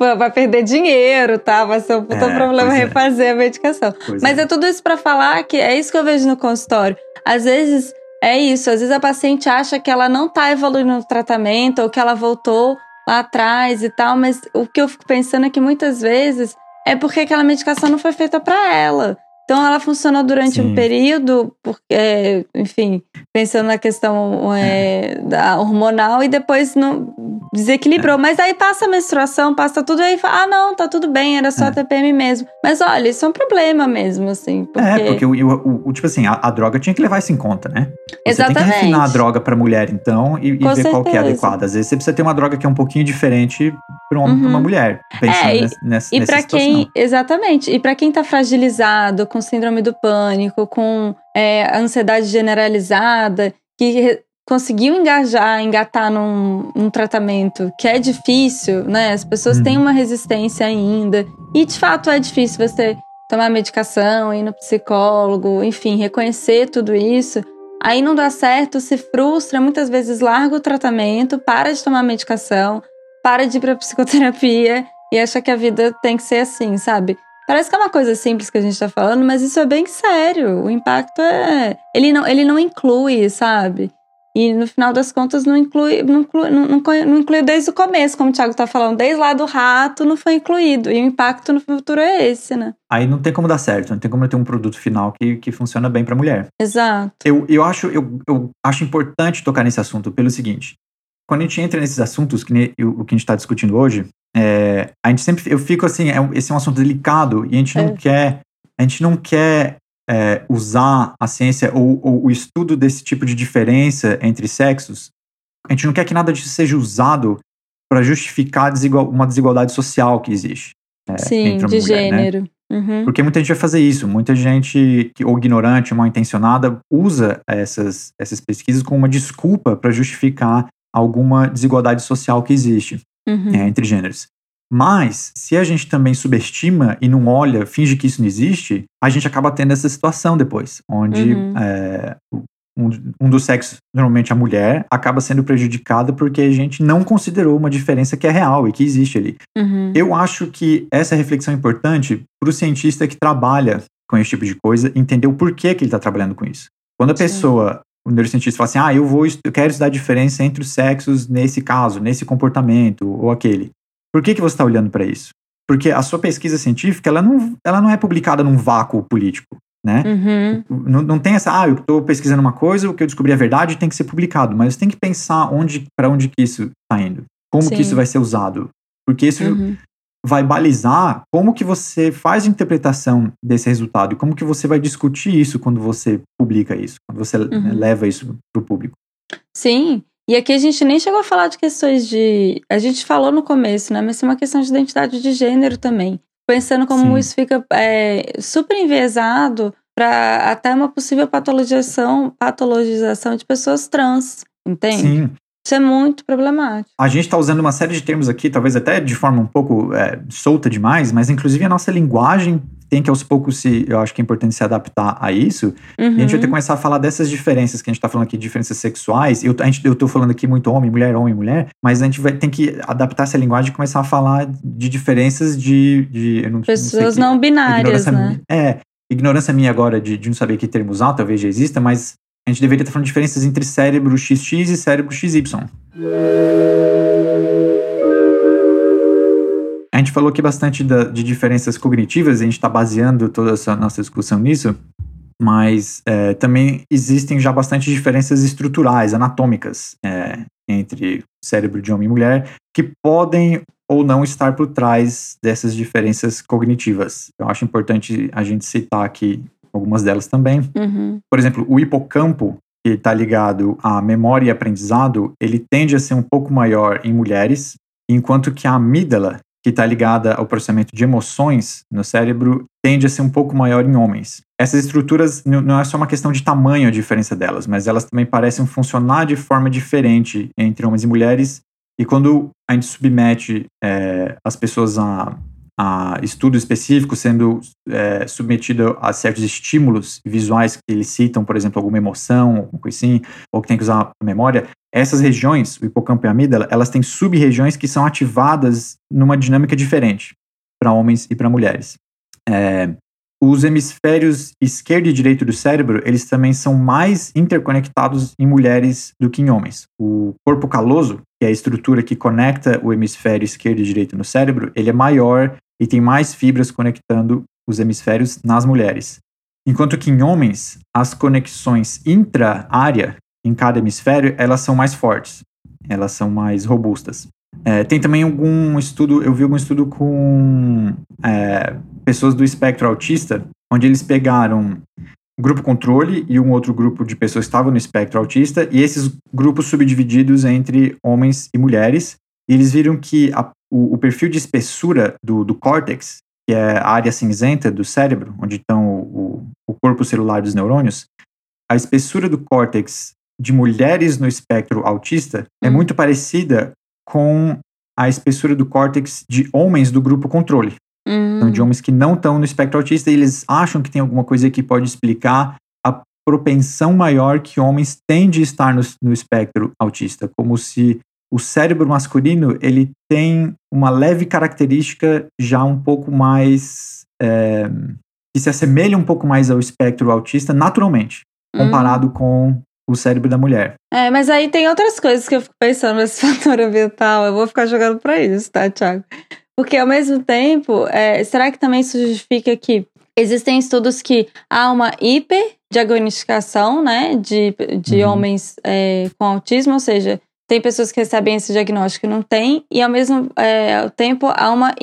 É. vai perder dinheiro, tá? Vai ser um puta é, problema é. refazer a medicação. Pois Mas é. é tudo isso para falar que é isso que eu vejo no consultório. Às vezes é isso, às vezes a paciente acha que ela não tá evoluindo no tratamento ou que ela voltou lá atrás e tal, mas o que eu fico pensando é que muitas vezes é porque aquela medicação não foi feita para ela. Então ela funcionou durante Sim. um período, porque, enfim, pensando na questão é, é. da hormonal e depois não desequilibrou. É. Mas aí passa a menstruação, passa tudo aí fala, ah, não, tá tudo bem, era só é. TPM mesmo. Mas olha, isso é um problema mesmo, assim. Porque... É, porque o, o, o tipo assim, a, a, droga tinha que levar isso em conta, né? Você Exatamente. tem que refinar a droga pra mulher, então, e, e ver certeza. qual que é adequada. Às vezes você precisa ter uma droga que é um pouquinho diferente para um uhum. uma mulher. Pensando é, e, nessa, e para quem Exatamente. E para quem tá fragilizado, com síndrome do pânico, com é, ansiedade generalizada, que conseguiu engajar, engatar num, num, tratamento que é difícil, né? As pessoas uhum. têm uma resistência ainda. E de fato é difícil você tomar medicação, ir no psicólogo, enfim, reconhecer tudo isso. Aí não dá certo, se frustra, muitas vezes larga o tratamento, para de tomar medicação, para de ir pra psicoterapia e acha que a vida tem que ser assim, sabe? Parece que é uma coisa simples que a gente tá falando, mas isso é bem sério. O impacto é. Ele não, ele não inclui, sabe? E no final das contas não inclui, não inclui, não, não, desde o começo, como o Thiago tá falando, desde lá do rato não foi incluído. E o impacto no futuro é esse, né? Aí não tem como dar certo, não tem como ter um produto final que, que funciona bem pra mulher. Exato. Eu, eu, acho, eu, eu acho importante tocar nesse assunto pelo seguinte: quando a gente entra nesses assuntos, que o, o que a gente está discutindo hoje, é, a gente sempre, eu fico assim, é, esse é um assunto delicado e a gente não é. quer, a gente não quer é, usar a ciência ou, ou, o estudo desse tipo de diferença entre sexos, a gente não quer que nada disso seja usado para justificar desigual, uma desigualdade social que existe. É, Sim, de mulher, né? gênero. Né? Uhum. Porque muita gente vai fazer isso, muita gente, ou ignorante, mal intencionada, usa essas, essas pesquisas como uma desculpa para justificar alguma desigualdade social que existe uhum. é, entre gêneros. Mas, se a gente também subestima e não olha, finge que isso não existe, a gente acaba tendo essa situação depois, onde uhum. é, um, um, dos sexos, normalmente a mulher, acaba sendo prejudicada porque a gente não considerou uma diferença que é real e que existe ali. Uhum. Eu acho que essa reflexão é importante para o cientista que trabalha com esse tipo de coisa entender o porquê que ele está trabalhando com isso. Quando a Sim. pessoa o neurocientista fala assim: ah, eu vou, eu quero estudar a diferença entre os sexos nesse caso, nesse comportamento ou aquele. Por que, que você está olhando para isso? Porque a sua pesquisa científica ela não, ela não é publicada num vácuo político, né? Uhum. Não, não tem essa, ah, eu estou pesquisando uma coisa, o que eu descobri é verdade tem que ser publicado, mas você tem que pensar onde, para onde que isso está indo, como Sim. que isso vai ser usado, porque isso uhum. Vai balizar como que você faz a interpretação desse resultado e como que você vai discutir isso quando você publica isso, quando você uhum. leva isso para o público. Sim, e aqui a gente nem chegou a falar de questões de. A gente falou no começo, né? Mas é uma questão de identidade de gênero também. Pensando como Sim. isso fica é, super enviesado para até uma possível patologização, patologização de pessoas trans, entende? Sim. Isso é muito problemático. A gente está usando uma série de termos aqui, talvez até de forma um pouco é, solta demais, mas inclusive a nossa linguagem tem que aos poucos se, eu acho que é importante se adaptar a isso. Uhum. E a gente vai ter que uhum. começar a falar dessas diferenças que a gente está falando aqui, diferenças sexuais. Eu, a gente, eu tô falando aqui muito homem, mulher, homem, mulher, mas a gente vai ter que adaptar essa linguagem e começar a falar de diferenças de. de não, Pessoas não, não binárias, né? É, ignorância minha agora de, de não saber que termo usar, talvez já exista, mas a gente deveria estar falando de diferenças entre cérebro XX e cérebro XY. A gente falou aqui bastante da, de diferenças cognitivas, a gente está baseando toda essa nossa discussão nisso, mas é, também existem já bastante diferenças estruturais, anatômicas, é, entre cérebro de homem e mulher, que podem ou não estar por trás dessas diferenças cognitivas. Eu acho importante a gente citar aqui algumas delas também. Uhum. Por exemplo, o hipocampo, que está ligado à memória e aprendizado, ele tende a ser um pouco maior em mulheres, enquanto que a amígdala, que está ligada ao processamento de emoções no cérebro, tende a ser um pouco maior em homens. Essas estruturas não é só uma questão de tamanho a diferença delas, mas elas também parecem funcionar de forma diferente entre homens e mulheres. E quando a gente submete é, as pessoas a, a estudo específico, sendo é, submetido a certos estímulos visuais que eles citam, por exemplo, alguma emoção, alguma coisa assim, ou que tem que usar a memória, essas regiões, o hipocampo e a amígdala, elas têm sub-regiões que são ativadas numa dinâmica diferente para homens e para mulheres. É, os hemisférios esquerdo e direito do cérebro, eles também são mais interconectados em mulheres do que em homens. O corpo caloso, que é a estrutura que conecta o hemisfério esquerdo e direito no cérebro, ele é maior e tem mais fibras conectando os hemisférios nas mulheres. Enquanto que em homens, as conexões intra-área, em cada hemisfério, elas são mais fortes, elas são mais robustas. É, tem também algum estudo, eu vi algum estudo com é, pessoas do espectro autista, onde eles pegaram um grupo controle e um outro grupo de pessoas que estavam no espectro autista, e esses grupos subdivididos entre homens e mulheres, e eles viram que a, o, o, perfil de espessura do, do córtex, que é a área cinzenta do cérebro, onde estão o, o corpo celular dos neurônios, a espessura do córtex de mulheres no espectro autista é hum. é muito parecida com a espessura do córtex de homens do grupo controle. Hum. Então, de homens que não estão no espectro autista, e eles acham que tem alguma coisa que pode explicar a propensão maior que homens têm de estar no, no espectro autista, como se o cérebro masculino ele tem uma leve característica já um pouco mais é, que se assemelha um pouco mais ao espectro autista naturalmente, comparado hum. com o cérebro da mulher. É, mas aí tem outras coisas que eu fico pensando nesse fator ambiental. Eu vou ficar jogando para isso, tá, Thiago? Porque ao mesmo tempo, é, será que também isso justifica que existem estudos que há uma hiperdiagnosticação, né, de, de uhum. homens é, com autismo, ou seja, tem pessoas que recebem esse diagnóstico e não tem, e ao mesmo é, tempo há uma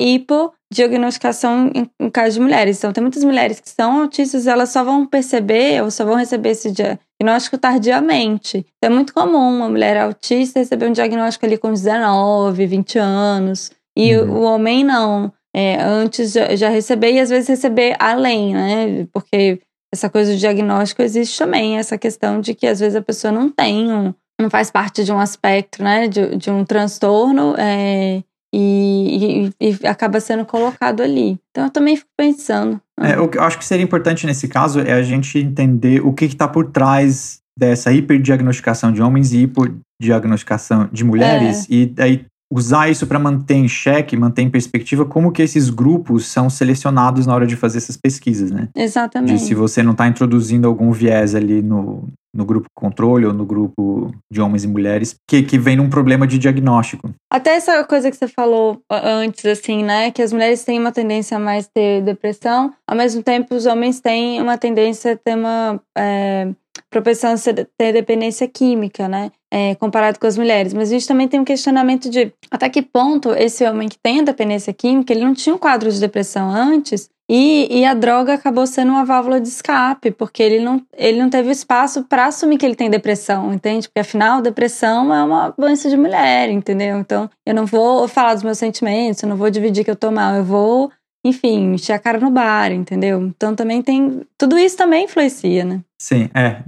hipodiagnosticação em, em caso de mulheres. Então, tem muitas mulheres que são autistas, elas só vão perceber ou só vão receber esse diagnóstico tardiamente. Então, é muito comum uma mulher autista receber um diagnóstico ali com 19, 20 anos, e uhum. o, o homem não. É, antes já, já receber e às vezes receber além, né? Porque essa coisa do diagnóstico existe também, essa questão de que às vezes a pessoa não tem um não faz parte de um aspecto, né, de, de um transtorno é, e, e, e, acaba sendo colocado ali. Então eu também fico pensando. Né? É, o que eu acho que seria importante nesse caso é a gente entender o que está por trás dessa hiperdiagnosticação de homens e hipodiagnosticação de mulheres, é. e daí usar isso para manter em xeque, manter em perspectiva como que esses grupos são selecionados na hora de fazer essas pesquisas, né? Exatamente. De se você não está introduzindo algum viés ali no, no grupo controle ou no grupo de homens e mulheres que, que vem num problema de diagnóstico. Até essa coisa que você falou antes, assim, né? Que as mulheres têm uma tendência a mais ter depressão, ao mesmo tempo os homens têm uma tendência a ter uma é, propensão a ter dependência química, né? É, comparado com as mulheres. Mas a gente também tem um questionamento de até que ponto esse homem que tem a dependência química, ele não tinha um quadro de depressão antes, e, e, a droga acabou sendo uma válvula de escape, porque ele não, ele não teve espaço para assumir que ele tem depressão, entende? Porque afinal, depressão é uma doença de mulher, entendeu? Então, eu não vou falar dos meus sentimentos, eu não vou dividir que eu tô mal, eu vou, enfim, encher a cara no bar, entendeu? Então também tem. Tudo isso também influencia, né? Sim, é. é,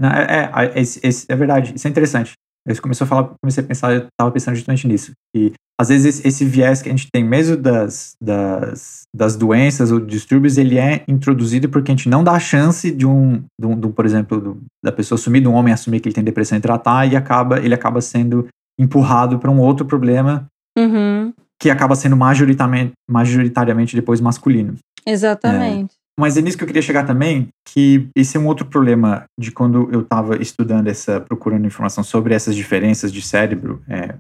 é, é, é, verdade, isso é interessante. Eu comecei a falar, comecei a pensar, eu estava pensando justamente nisso. E às vezes esse, esse, viés que a gente tem mesmo das, das, das doenças ou distúrbios, ele é introduzido porque a gente não dá a chance de um, de um, de um por exemplo, do, da pessoa assumir, de um homem assumir que ele tem depressão e tratar, e acaba, ele acaba sendo empurrado para um outro problema uhum. que acaba sendo majoritariamente, majoritariamente depois masculino. Exatamente. Mas é nisso que eu queria chegar também, que esse é um outro problema de quando eu estava estudando essa, procurando informação sobre essas diferenças de cérebro é,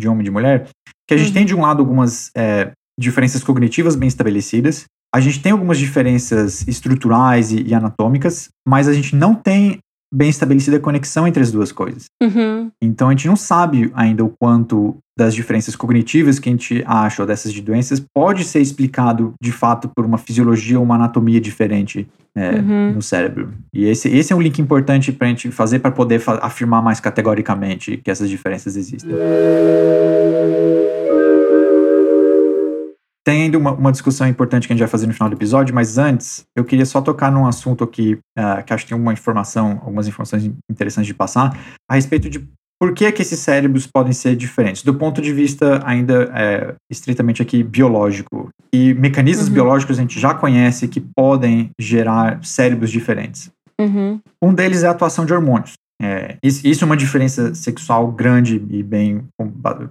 de homem e de mulher, que a gente uhum. tem de um lado algumas é, diferenças cognitivas bem estabelecidas, a gente tem algumas diferenças estruturais e, e, anatômicas, mas a gente não tem bem estabelecida a conexão entre as duas coisas. Uhum. Então a gente não sabe ainda o quanto das diferenças cognitivas que a gente acha ou dessas de doenças pode ser explicado de fato por uma fisiologia ou uma anatomia diferente é, uhum. no cérebro. E esse, esse é um link importante para a gente fazer para poder afirmar mais categoricamente que essas diferenças existem. Tem ainda uma, uma, discussão importante que a gente vai fazer no final do episódio, mas antes eu queria só tocar num assunto aqui uh, que acho que tem uma informação, algumas informações interessantes de passar, a respeito de por que, que esses cérebros podem ser diferentes? Do ponto de vista ainda é, estritamente aqui biológico. E mecanismos uhum. biológicos a gente já conhece que podem gerar cérebros diferentes. Uhum. Um deles é a atuação de hormônios. É, isso é uma diferença sexual grande e bem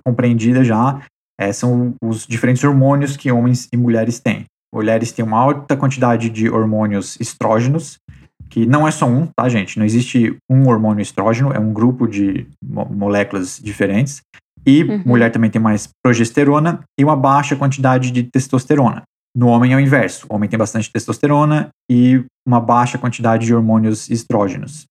compreendida já. É, são os diferentes hormônios que homens e mulheres têm. Mulheres têm uma alta quantidade de hormônios estrógenos, que não é só um, tá, gente? Não existe um hormônio estrógeno, é um grupo de moléculas diferentes. E uhum. mulher também tem mais progesterona e uma baixa quantidade de testosterona. No homem é o inverso. O homem tem bastante testosterona e uma baixa quantidade de hormônios estrógenos.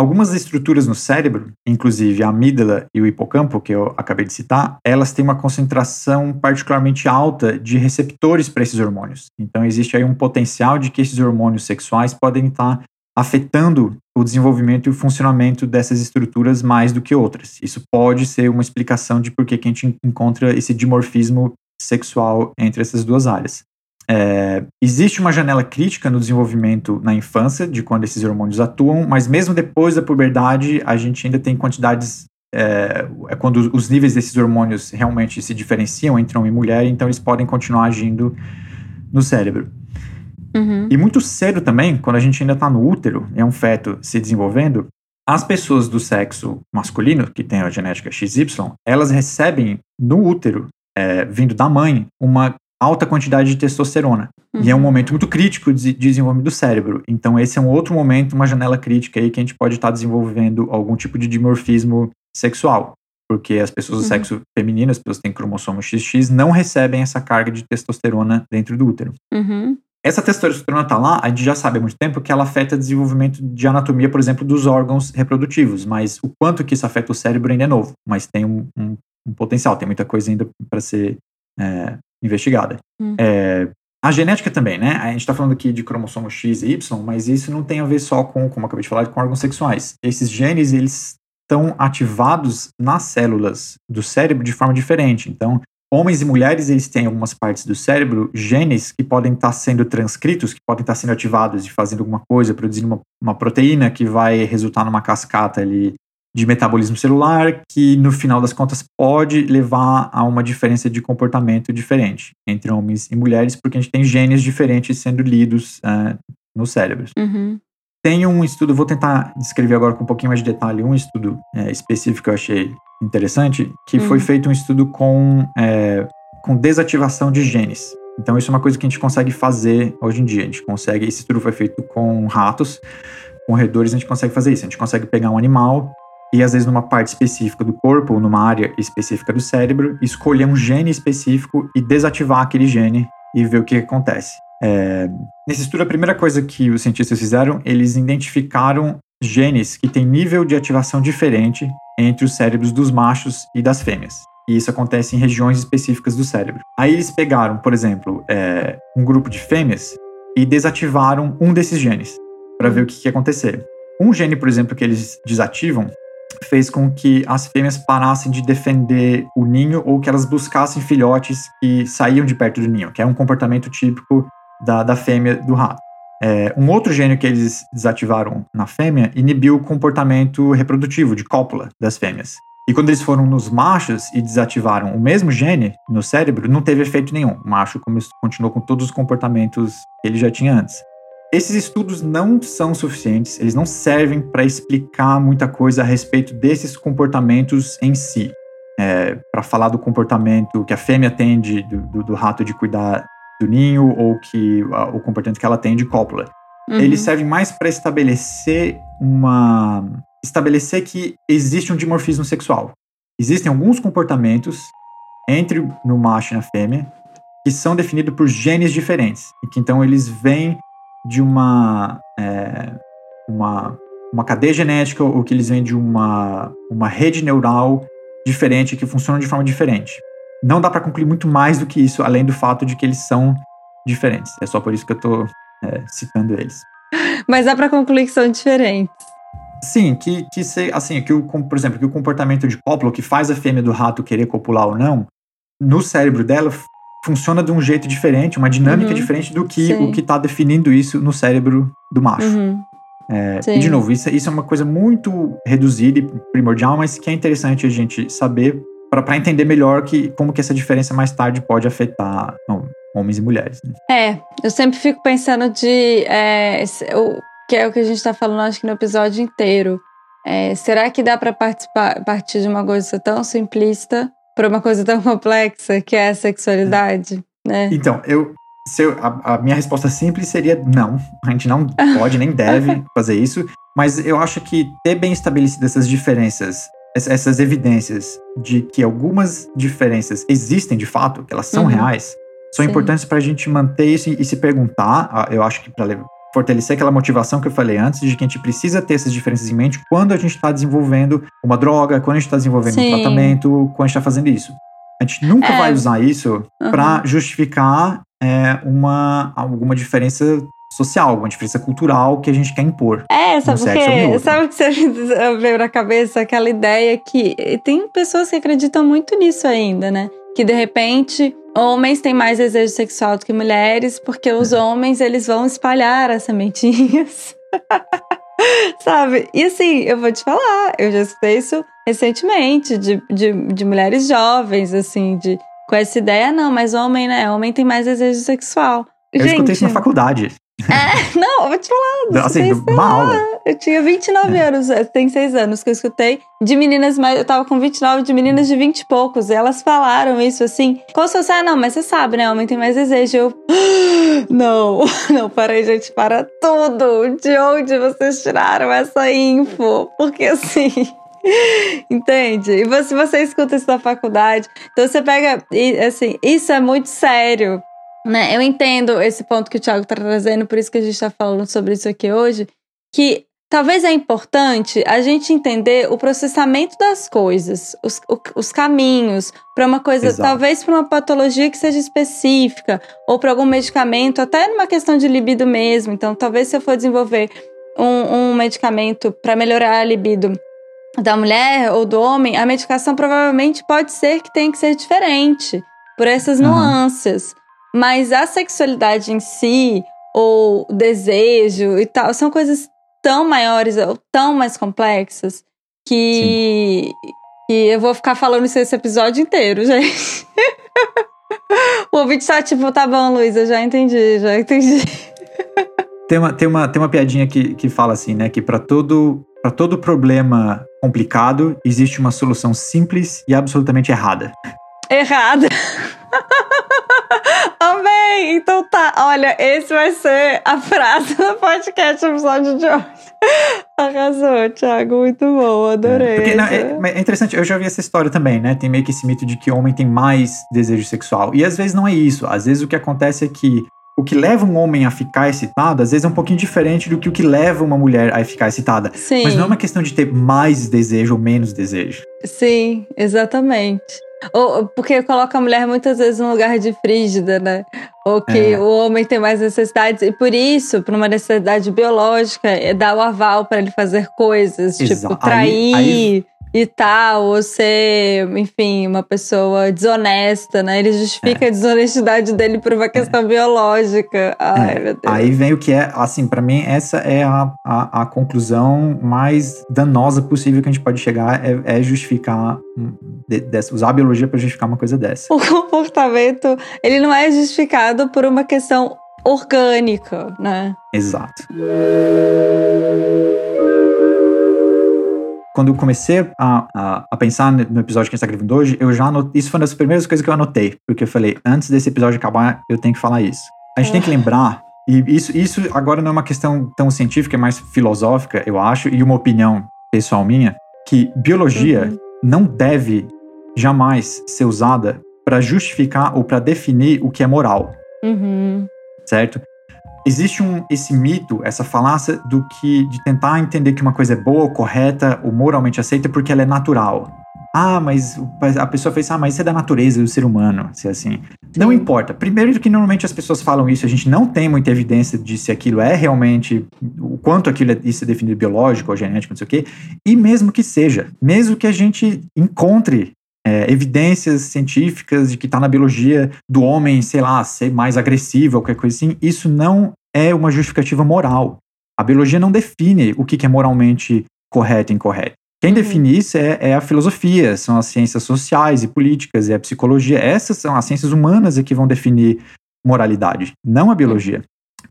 Algumas estruturas no cérebro, inclusive a amígdala e o hipocampo, que eu acabei de citar, elas têm uma concentração particularmente alta de receptores para esses hormônios. Então existe aí um potencial de que esses hormônios sexuais podem estar afetando o desenvolvimento e o funcionamento dessas estruturas mais do que outras. Isso pode ser uma explicação de por que a gente encontra esse dimorfismo sexual entre essas duas áreas. É, existe uma janela crítica no desenvolvimento na infância, de quando esses hormônios atuam, mas mesmo depois da puberdade, a gente ainda tem quantidades. É, é quando os níveis desses hormônios realmente se diferenciam entre homem e mulher, então eles podem continuar agindo no cérebro. Uhum. E muito cedo também, quando a gente ainda está no útero, é um feto se desenvolvendo, As pessoas do sexo masculino, que têm a genética XY, elas recebem no útero, é, vindo da mãe, uma alta quantidade de testosterona. Uhum. E é um momento muito crítico de desenvolvimento do cérebro. Então, esse é um outro momento, uma janela crítica aí que a gente pode estar desenvolvendo algum tipo de dimorfismo sexual. Porque as pessoas do uhum. sexo feminino, as pessoas que têm cromossomo XX, não recebem essa carga de testosterona dentro do útero. Uhum. Essa testosterona está lá, a gente já sabe há muito tempo que ela afeta o desenvolvimento de anatomia, por exemplo, dos órgãos reprodutivos, mas o quanto que isso afeta o cérebro ainda é novo, mas tem um, um, um potencial, tem muita coisa ainda para ser é, investigada. Hum. É, a genética também, né? A gente está falando aqui de cromossomo X e Y, mas isso não tem a ver só com, como eu acabei de falar, com órgãos sexuais. Esses genes, eles estão ativados nas células do cérebro de forma diferente. Então, homens e mulheres, eles têm algumas partes do cérebro, genes que podem estar tá sendo transcritos, que podem estar tá sendo ativados e fazendo alguma coisa, produzindo uma, uma proteína que vai resultar numa cascata ali de metabolismo celular, que no final das contas pode levar a uma diferença de comportamento diferente entre homens e mulheres, porque a gente tem genes diferentes sendo lidos uh, nos cérebros. Uhum. Tem um estudo, vou tentar descrever agora com um pouquinho mais de detalhe, um estudo é, específico que eu achei interessante, que uhum. foi feito um estudo com, é, com desativação de genes. Então, isso é uma coisa que a gente consegue fazer hoje em dia. A gente consegue, esse estudo foi feito com ratos, com roedores, a gente consegue fazer isso. A gente consegue pegar um animal e às vezes numa parte específica do corpo ou numa área específica do cérebro, escolher um gene específico e desativar aquele gene e ver o que acontece. É, nesse estudo, a primeira coisa que os cientistas fizeram, eles identificaram genes que têm nível de ativação diferente entre os cérebros dos machos e das fêmeas. E isso acontece em regiões específicas do cérebro. Aí eles pegaram, por exemplo, é, um grupo de fêmeas e desativaram um desses genes para ver o que, que ia acontecer. Um gene, por exemplo, que eles desativam fez com que as fêmeas parassem de defender o ninho ou que elas buscassem filhotes que saíam de perto do ninho, que é um comportamento típico da, da fêmea do rato. É, um outro gene que eles desativaram na fêmea inibiu o comportamento reprodutivo de cópula das fêmeas. E quando eles foram nos machos e desativaram o mesmo gene no cérebro, não teve efeito nenhum. O macho continuou com todos os comportamentos que ele já tinha antes. Esses estudos não são suficientes, eles não servem para explicar muita coisa a respeito desses comportamentos em si. É, para falar do comportamento que a fêmea tem de, do, do, rato de cuidar do ninho ou que a, o comportamento que ela tem de cópula. Uhum. Eles servem mais para estabelecer uma estabelecer que existe um dimorfismo sexual. Existem alguns comportamentos entre no macho e na fêmea que são definidos por genes diferentes e que então eles vêm de uma, é, uma, uma cadeia genética ou que eles vêm de uma, uma rede neural diferente que funciona de forma diferente. Não dá para concluir muito mais do que isso, além do fato de que eles são diferentes. É só por isso que eu estou é, citando eles. Mas dá para concluir que são diferentes. Sim, que, que se, assim, que o, por exemplo, que o comportamento de cópula, que faz a fêmea do rato querer copular ou não, no cérebro dela funciona de um jeito diferente, uma dinâmica uhum. diferente do que Sim. o que está definindo isso no cérebro do macho. Uhum. É, e de novo, isso, isso, é uma coisa muito reduzida e primordial, mas que é interessante a gente saber para entender melhor que, como que essa diferença mais tarde pode afetar não, homens e mulheres. Né? É, eu sempre fico pensando de é, o, que é o que a gente está falando, acho que no episódio inteiro. É, será que dá para participar partir de uma coisa tão simplista para uma coisa tão complexa que é a sexualidade, né? Então, eu, eu a, a, minha resposta simples seria não. A gente não pode nem deve fazer isso. Mas eu acho que ter bem estabelecidas essas diferenças, essas evidências de que algumas diferenças existem de fato, que elas são uhum. reais, são Sim. importantes para a gente manter isso e, e se perguntar. Ah, eu acho que para fortalecer aquela motivação que eu falei antes, de que a gente precisa ter essas diferenças em mente quando a gente está desenvolvendo uma droga, quando a gente está desenvolvendo Sim. um tratamento, quando a gente está fazendo isso. A gente nunca é. vai usar isso uhum. para justificar é, uma, alguma diferença social, alguma diferença cultural que a gente quer impor. É, sabe porque, sabe o que você veio na cabeça? Aquela ideia que tem pessoas que acreditam muito nisso ainda, né? Que de repente homens têm mais desejo sexual do que mulheres, porque os homens eles vão espalhar as sementinhas. Sabe? E assim, eu vou te falar, eu já escutei isso recentemente, de, de, de mulheres jovens, assim, de com essa ideia, não, mas homem, né? Homem tem mais desejo sexual. Eu Gente, escutei isso na faculdade. É, não, eu vou te falar. Assim, uma aula. Eu tinha 29 é. anos, é, tem seis anos que eu escutei de meninas mais. Eu tava com 29 de meninas de 20 e poucos. E elas falaram isso assim. Como se fosse, ah, não, mas você sabe, né? Homem tem mais desejo. Eu. Não, não, parei, gente, para tudo. De onde vocês tiraram essa info? Porque assim. Entende? E você, você escuta isso na faculdade. Então você pega. Assim, isso é muito sério. Né? Eu entendo esse ponto que o Thiago está trazendo, por isso que a gente está falando sobre isso aqui hoje. Que talvez é importante a gente entender o processamento das coisas, os, os caminhos, para uma coisa, Exato. talvez para uma patologia que seja específica, ou para algum medicamento, até numa questão de libido mesmo. Então, talvez se eu for desenvolver um, um medicamento para melhorar a libido da mulher ou do homem, a medicação provavelmente pode ser que tenha que ser diferente por essas uhum. Mas a sexualidade em si, ou desejo e tal, são coisas tão maiores ou tão mais complexas que, que eu vou ficar falando isso esse episódio inteiro, gente. o ouvinte tá tipo, tá bom, Luísa, já entendi, já entendi. Tem uma, tem uma, tem uma piadinha que, que fala assim, né? Que para todo para todo problema complicado, existe uma solução simples e absolutamente errada. Errada. Amém! Então tá, olha, esse vai ser a frase do podcast episódio de hoje. Arrasou, Thiago, muito bom, adorei. É, porque, não, é, é, interessante, eu já vi essa história também, né? Tem meio que esse mito de que homem tem mais desejo sexual. E às vezes não é isso. Às vezes o que acontece é que o que leva um homem a ficar excitado, às vezes é um pouquinho diferente do que o que leva uma mulher a ficar excitada. Sim. Mas não é uma questão de ter mais desejo ou menos desejo. Sim, exatamente. Ou, porque coloca a mulher muitas vezes no lugar de frígida, né? Ou que é. o homem tem mais necessidades. E por isso, por uma necessidade biológica, é dar o aval para ele fazer coisas, tipo, Exato. tipo trair. Aí, aí e tal, ou ser, enfim, uma pessoa desonesta, né? Ele justifica é. a desonestidade dele por uma questão é. biológica. Ai, é. meu Deus. Aí vem o que é, assim, para mim, essa é a, a, a, conclusão mais danosa possível que a gente pode chegar, é, é justificar, de, de, usar a biologia para justificar uma coisa dessa. O comportamento, ele não é justificado por uma questão orgânica, né? Exato quando eu comecei a, a, a, pensar no episódio que a gente está gravando hoje, eu já anotei, isso foi uma das primeiras coisas que eu anotei, porque eu falei, antes desse episódio acabar, eu tenho que falar isso. A gente tem que lembrar, e isso, isso agora não é uma questão tão científica, é mais filosófica, eu acho, e uma opinião pessoal minha, que biologia uhum. não deve jamais ser usada para justificar ou para definir o que é moral. Uhum. Certo? Existe um, esse mito, essa falácia do que de tentar entender que uma coisa é boa, correta ou moralmente aceita porque ela é natural. Ah, mas a pessoa fez, ah, mas isso é da natureza do ser humano, se assim. Sim. Não importa. Primeiro que normalmente as pessoas falam isso, a gente não tem muita evidência de se aquilo é realmente, o quanto aquilo é, isso é definido biológico ou genético, não sei o quê. E mesmo que seja, mesmo que a gente encontre é, evidências científicas de que está na biologia do homem, sei lá, ser mais agressivo ou qualquer coisa assim, isso não é uma justificativa moral. A biologia não define o que é moralmente correto e incorreto. Quem uhum. define isso é, é, a filosofia, são as ciências sociais e políticas, é a psicologia. Essas são as ciências humanas que vão definir moralidade, não a biologia.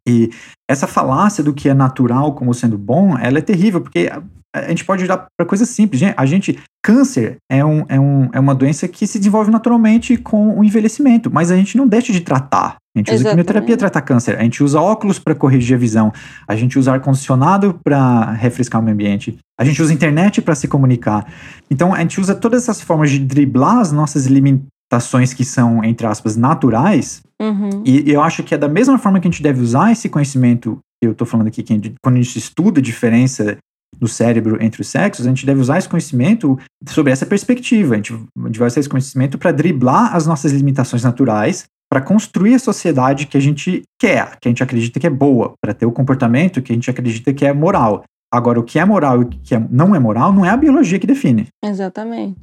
E essa falácia do que é natural como sendo bom, ela é terrível, porque a gente pode olhar para coisas simples. A gente, câncer é, um, é, um, é uma doença que se desenvolve naturalmente com o envelhecimento, mas a gente não deixa de tratar. A gente usa quimioterapia para tratar câncer, a gente usa óculos para corrigir a visão, a gente usa ar-condicionado para refrescar o meio ambiente, a gente usa internet para se comunicar. Então, a gente usa todas essas formas de driblar as nossas limitações que são, entre aspas, naturais. Uhum. E eu acho que é da mesma forma que a gente deve usar esse conhecimento que eu estou falando aqui, que quando a gente estuda a diferença do cérebro entre os sexos, a gente deve usar esse conhecimento sobre essa perspectiva. A gente, a gente vai usar esse conhecimento para driblar as nossas limitações naturais, para construir a sociedade que a gente quer, que a gente acredita que é boa, para ter o comportamento que a gente acredita que é moral. Agora, o que é moral e o que é, não é moral não é a biologia que define. Exatamente.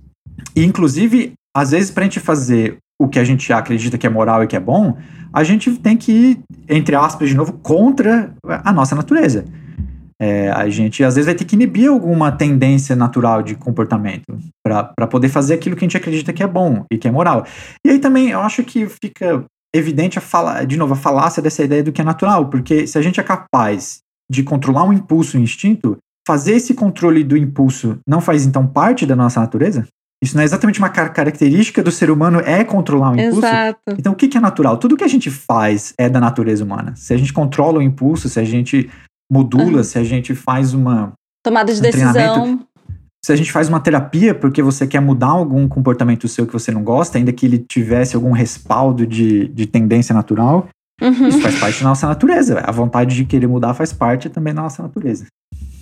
E, inclusive, às vezes, para a gente fazer o que a gente acredita que é moral e que é bom, a gente tem que ir, entre aspas, de novo, contra a nossa natureza. É, a gente às vezes vai ter que inibir alguma tendência natural de comportamento para poder fazer aquilo que a gente acredita que é bom e que é moral. E aí também eu acho que fica evidente a fala, de novo, a falácia dessa ideia do que é natural, porque se a gente é capaz de controlar um impulso, um instinto, fazer esse controle do impulso não faz então parte da nossa natureza? Isso não é exatamente uma característica do ser humano é controlar o impulso? Exato. Então o que é natural? Tudo que a gente faz é da natureza humana. Se a gente controla o impulso, se a gente modula, uhum. se a gente faz uma tomada de um decisão, se a gente faz uma terapia porque você quer mudar algum comportamento seu que você não gosta, ainda que ele tivesse algum respaldo de, de tendência natural, uhum. isso faz parte da nossa natureza. A vontade de querer mudar faz parte também da nossa natureza.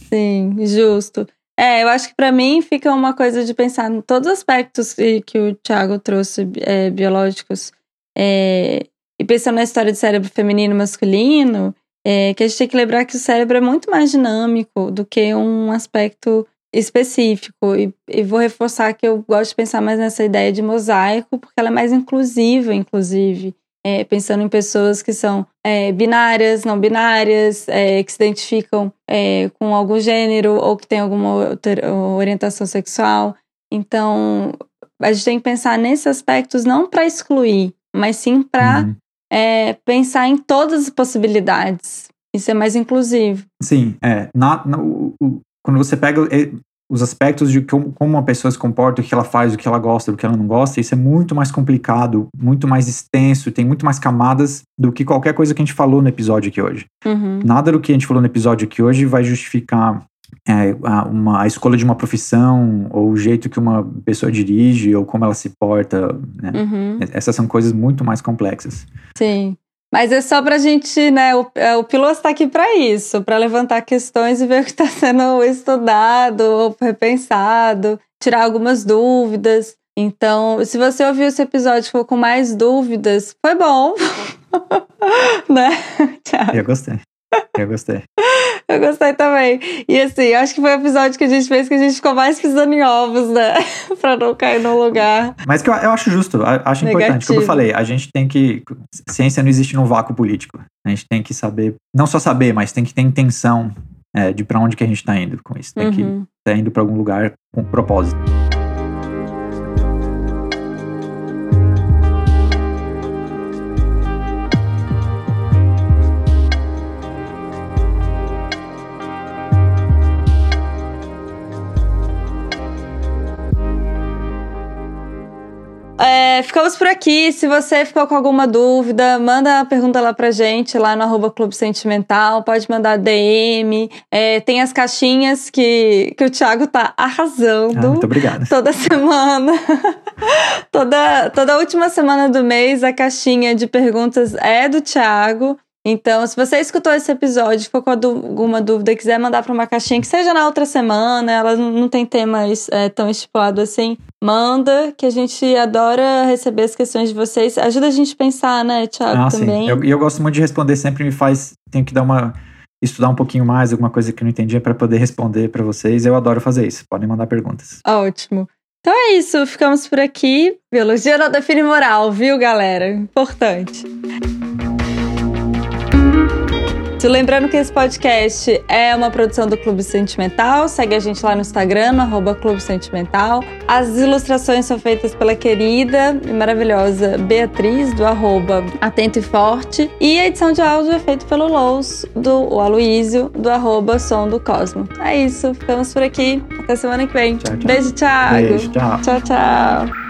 Sim, justo. É, eu acho que para mim fica uma coisa de pensar em todos os aspectos que, que o Thiago trouxe é, biológicos. É, e pensando na história de cérebro feminino e masculino, é, que a gente tem que lembrar que o cérebro é muito mais dinâmico do que um aspecto específico. E, e, vou reforçar que eu gosto de pensar mais nessa ideia de mosaico, porque ela é mais inclusiva, inclusive é, pensando em pessoas que são é, binárias, não binárias, é, que se identificam é, com algum gênero ou que têm alguma orientação sexual. Então, a gente tem que pensar nesses aspectos não para excluir, mas sim para uhum. É, pensar em todas as possibilidades e ser mais inclusivo. Sim, é. Na, na, o, o, quando você pega os aspectos de como, uma pessoa se comporta, o que ela faz, o que ela gosta, o que ela não gosta, isso é muito mais complicado, muito mais extenso, tem muito mais camadas do que qualquer coisa que a gente falou no episódio aqui hoje. Uhum. Nada do que a gente falou no episódio aqui hoje vai justificar é, a, uma, a escolha de uma profissão, ou o jeito que uma pessoa dirige, ou como ela se porta. Né? Uhum. Essas são coisas muito mais complexas. Sim. Mas é só para a gente, né? O, é, o piloto está aqui para isso, para levantar questões e ver o que está sendo estudado ou repensado, tirar algumas dúvidas. Então, se você ouviu esse episódio e ficou com mais dúvidas, foi bom. né? Tchau. Eu gostei. Eu gostei. Eu gostei também. E assim, acho que foi o episódio que a gente fez que a gente ficou mais pisando em ovos, né? pra não cair no lugar. Mas que eu, eu acho justo, acho Negativo. importante. Como eu falei, a gente tem que. Ciência não existe num vácuo político. A gente tem que saber, não só saber, mas tem que ter intenção é, de para onde que a gente tá indo com isso. Tem uhum. que estar tá indo para algum lugar com propósito. É, ficamos por aqui. Se você ficou com alguma dúvida, manda a pergunta lá pra gente, lá no arroba Clube Sentimental. Pode mandar DM. É, tem as caixinhas que, que o Thiago tá arrasando. Ah, muito obrigado. Toda semana. toda, toda última semana do mês, a caixinha de perguntas é do Thiago. Então, se você escutou esse episódio, ficou com alguma dúvida e quiser mandar para uma caixinha que seja na outra semana, ela não tem tema é, tão estipulado assim, manda, que a gente adora receber as questões de vocês. Ajuda a gente a pensar, né, Thiago, ah, também. E eu, eu gosto muito de responder, sempre me faz. Tenho que dar uma. estudar um pouquinho mais, alguma coisa que eu não entendia para poder responder para vocês. Eu adoro fazer isso. Podem mandar perguntas. Ótimo. Então é isso, ficamos por aqui. Biologia não define moral, viu, galera? Importante. Lembrando que esse podcast é uma produção do Clube Sentimental. Segue a gente lá no Instagram, no arroba Clube Sentimental. As ilustrações são feitas pela querida e maravilhosa Beatriz, do arroba Atento e Forte. E a edição de áudio é feita pelo Lous, do Aloísio, do arroba Som do Cosmo. É isso, ficamos por aqui. Até semana que vem. Tchau, tchau. Beijo, Thiago. Beijo, tchau. Tchau, tchau.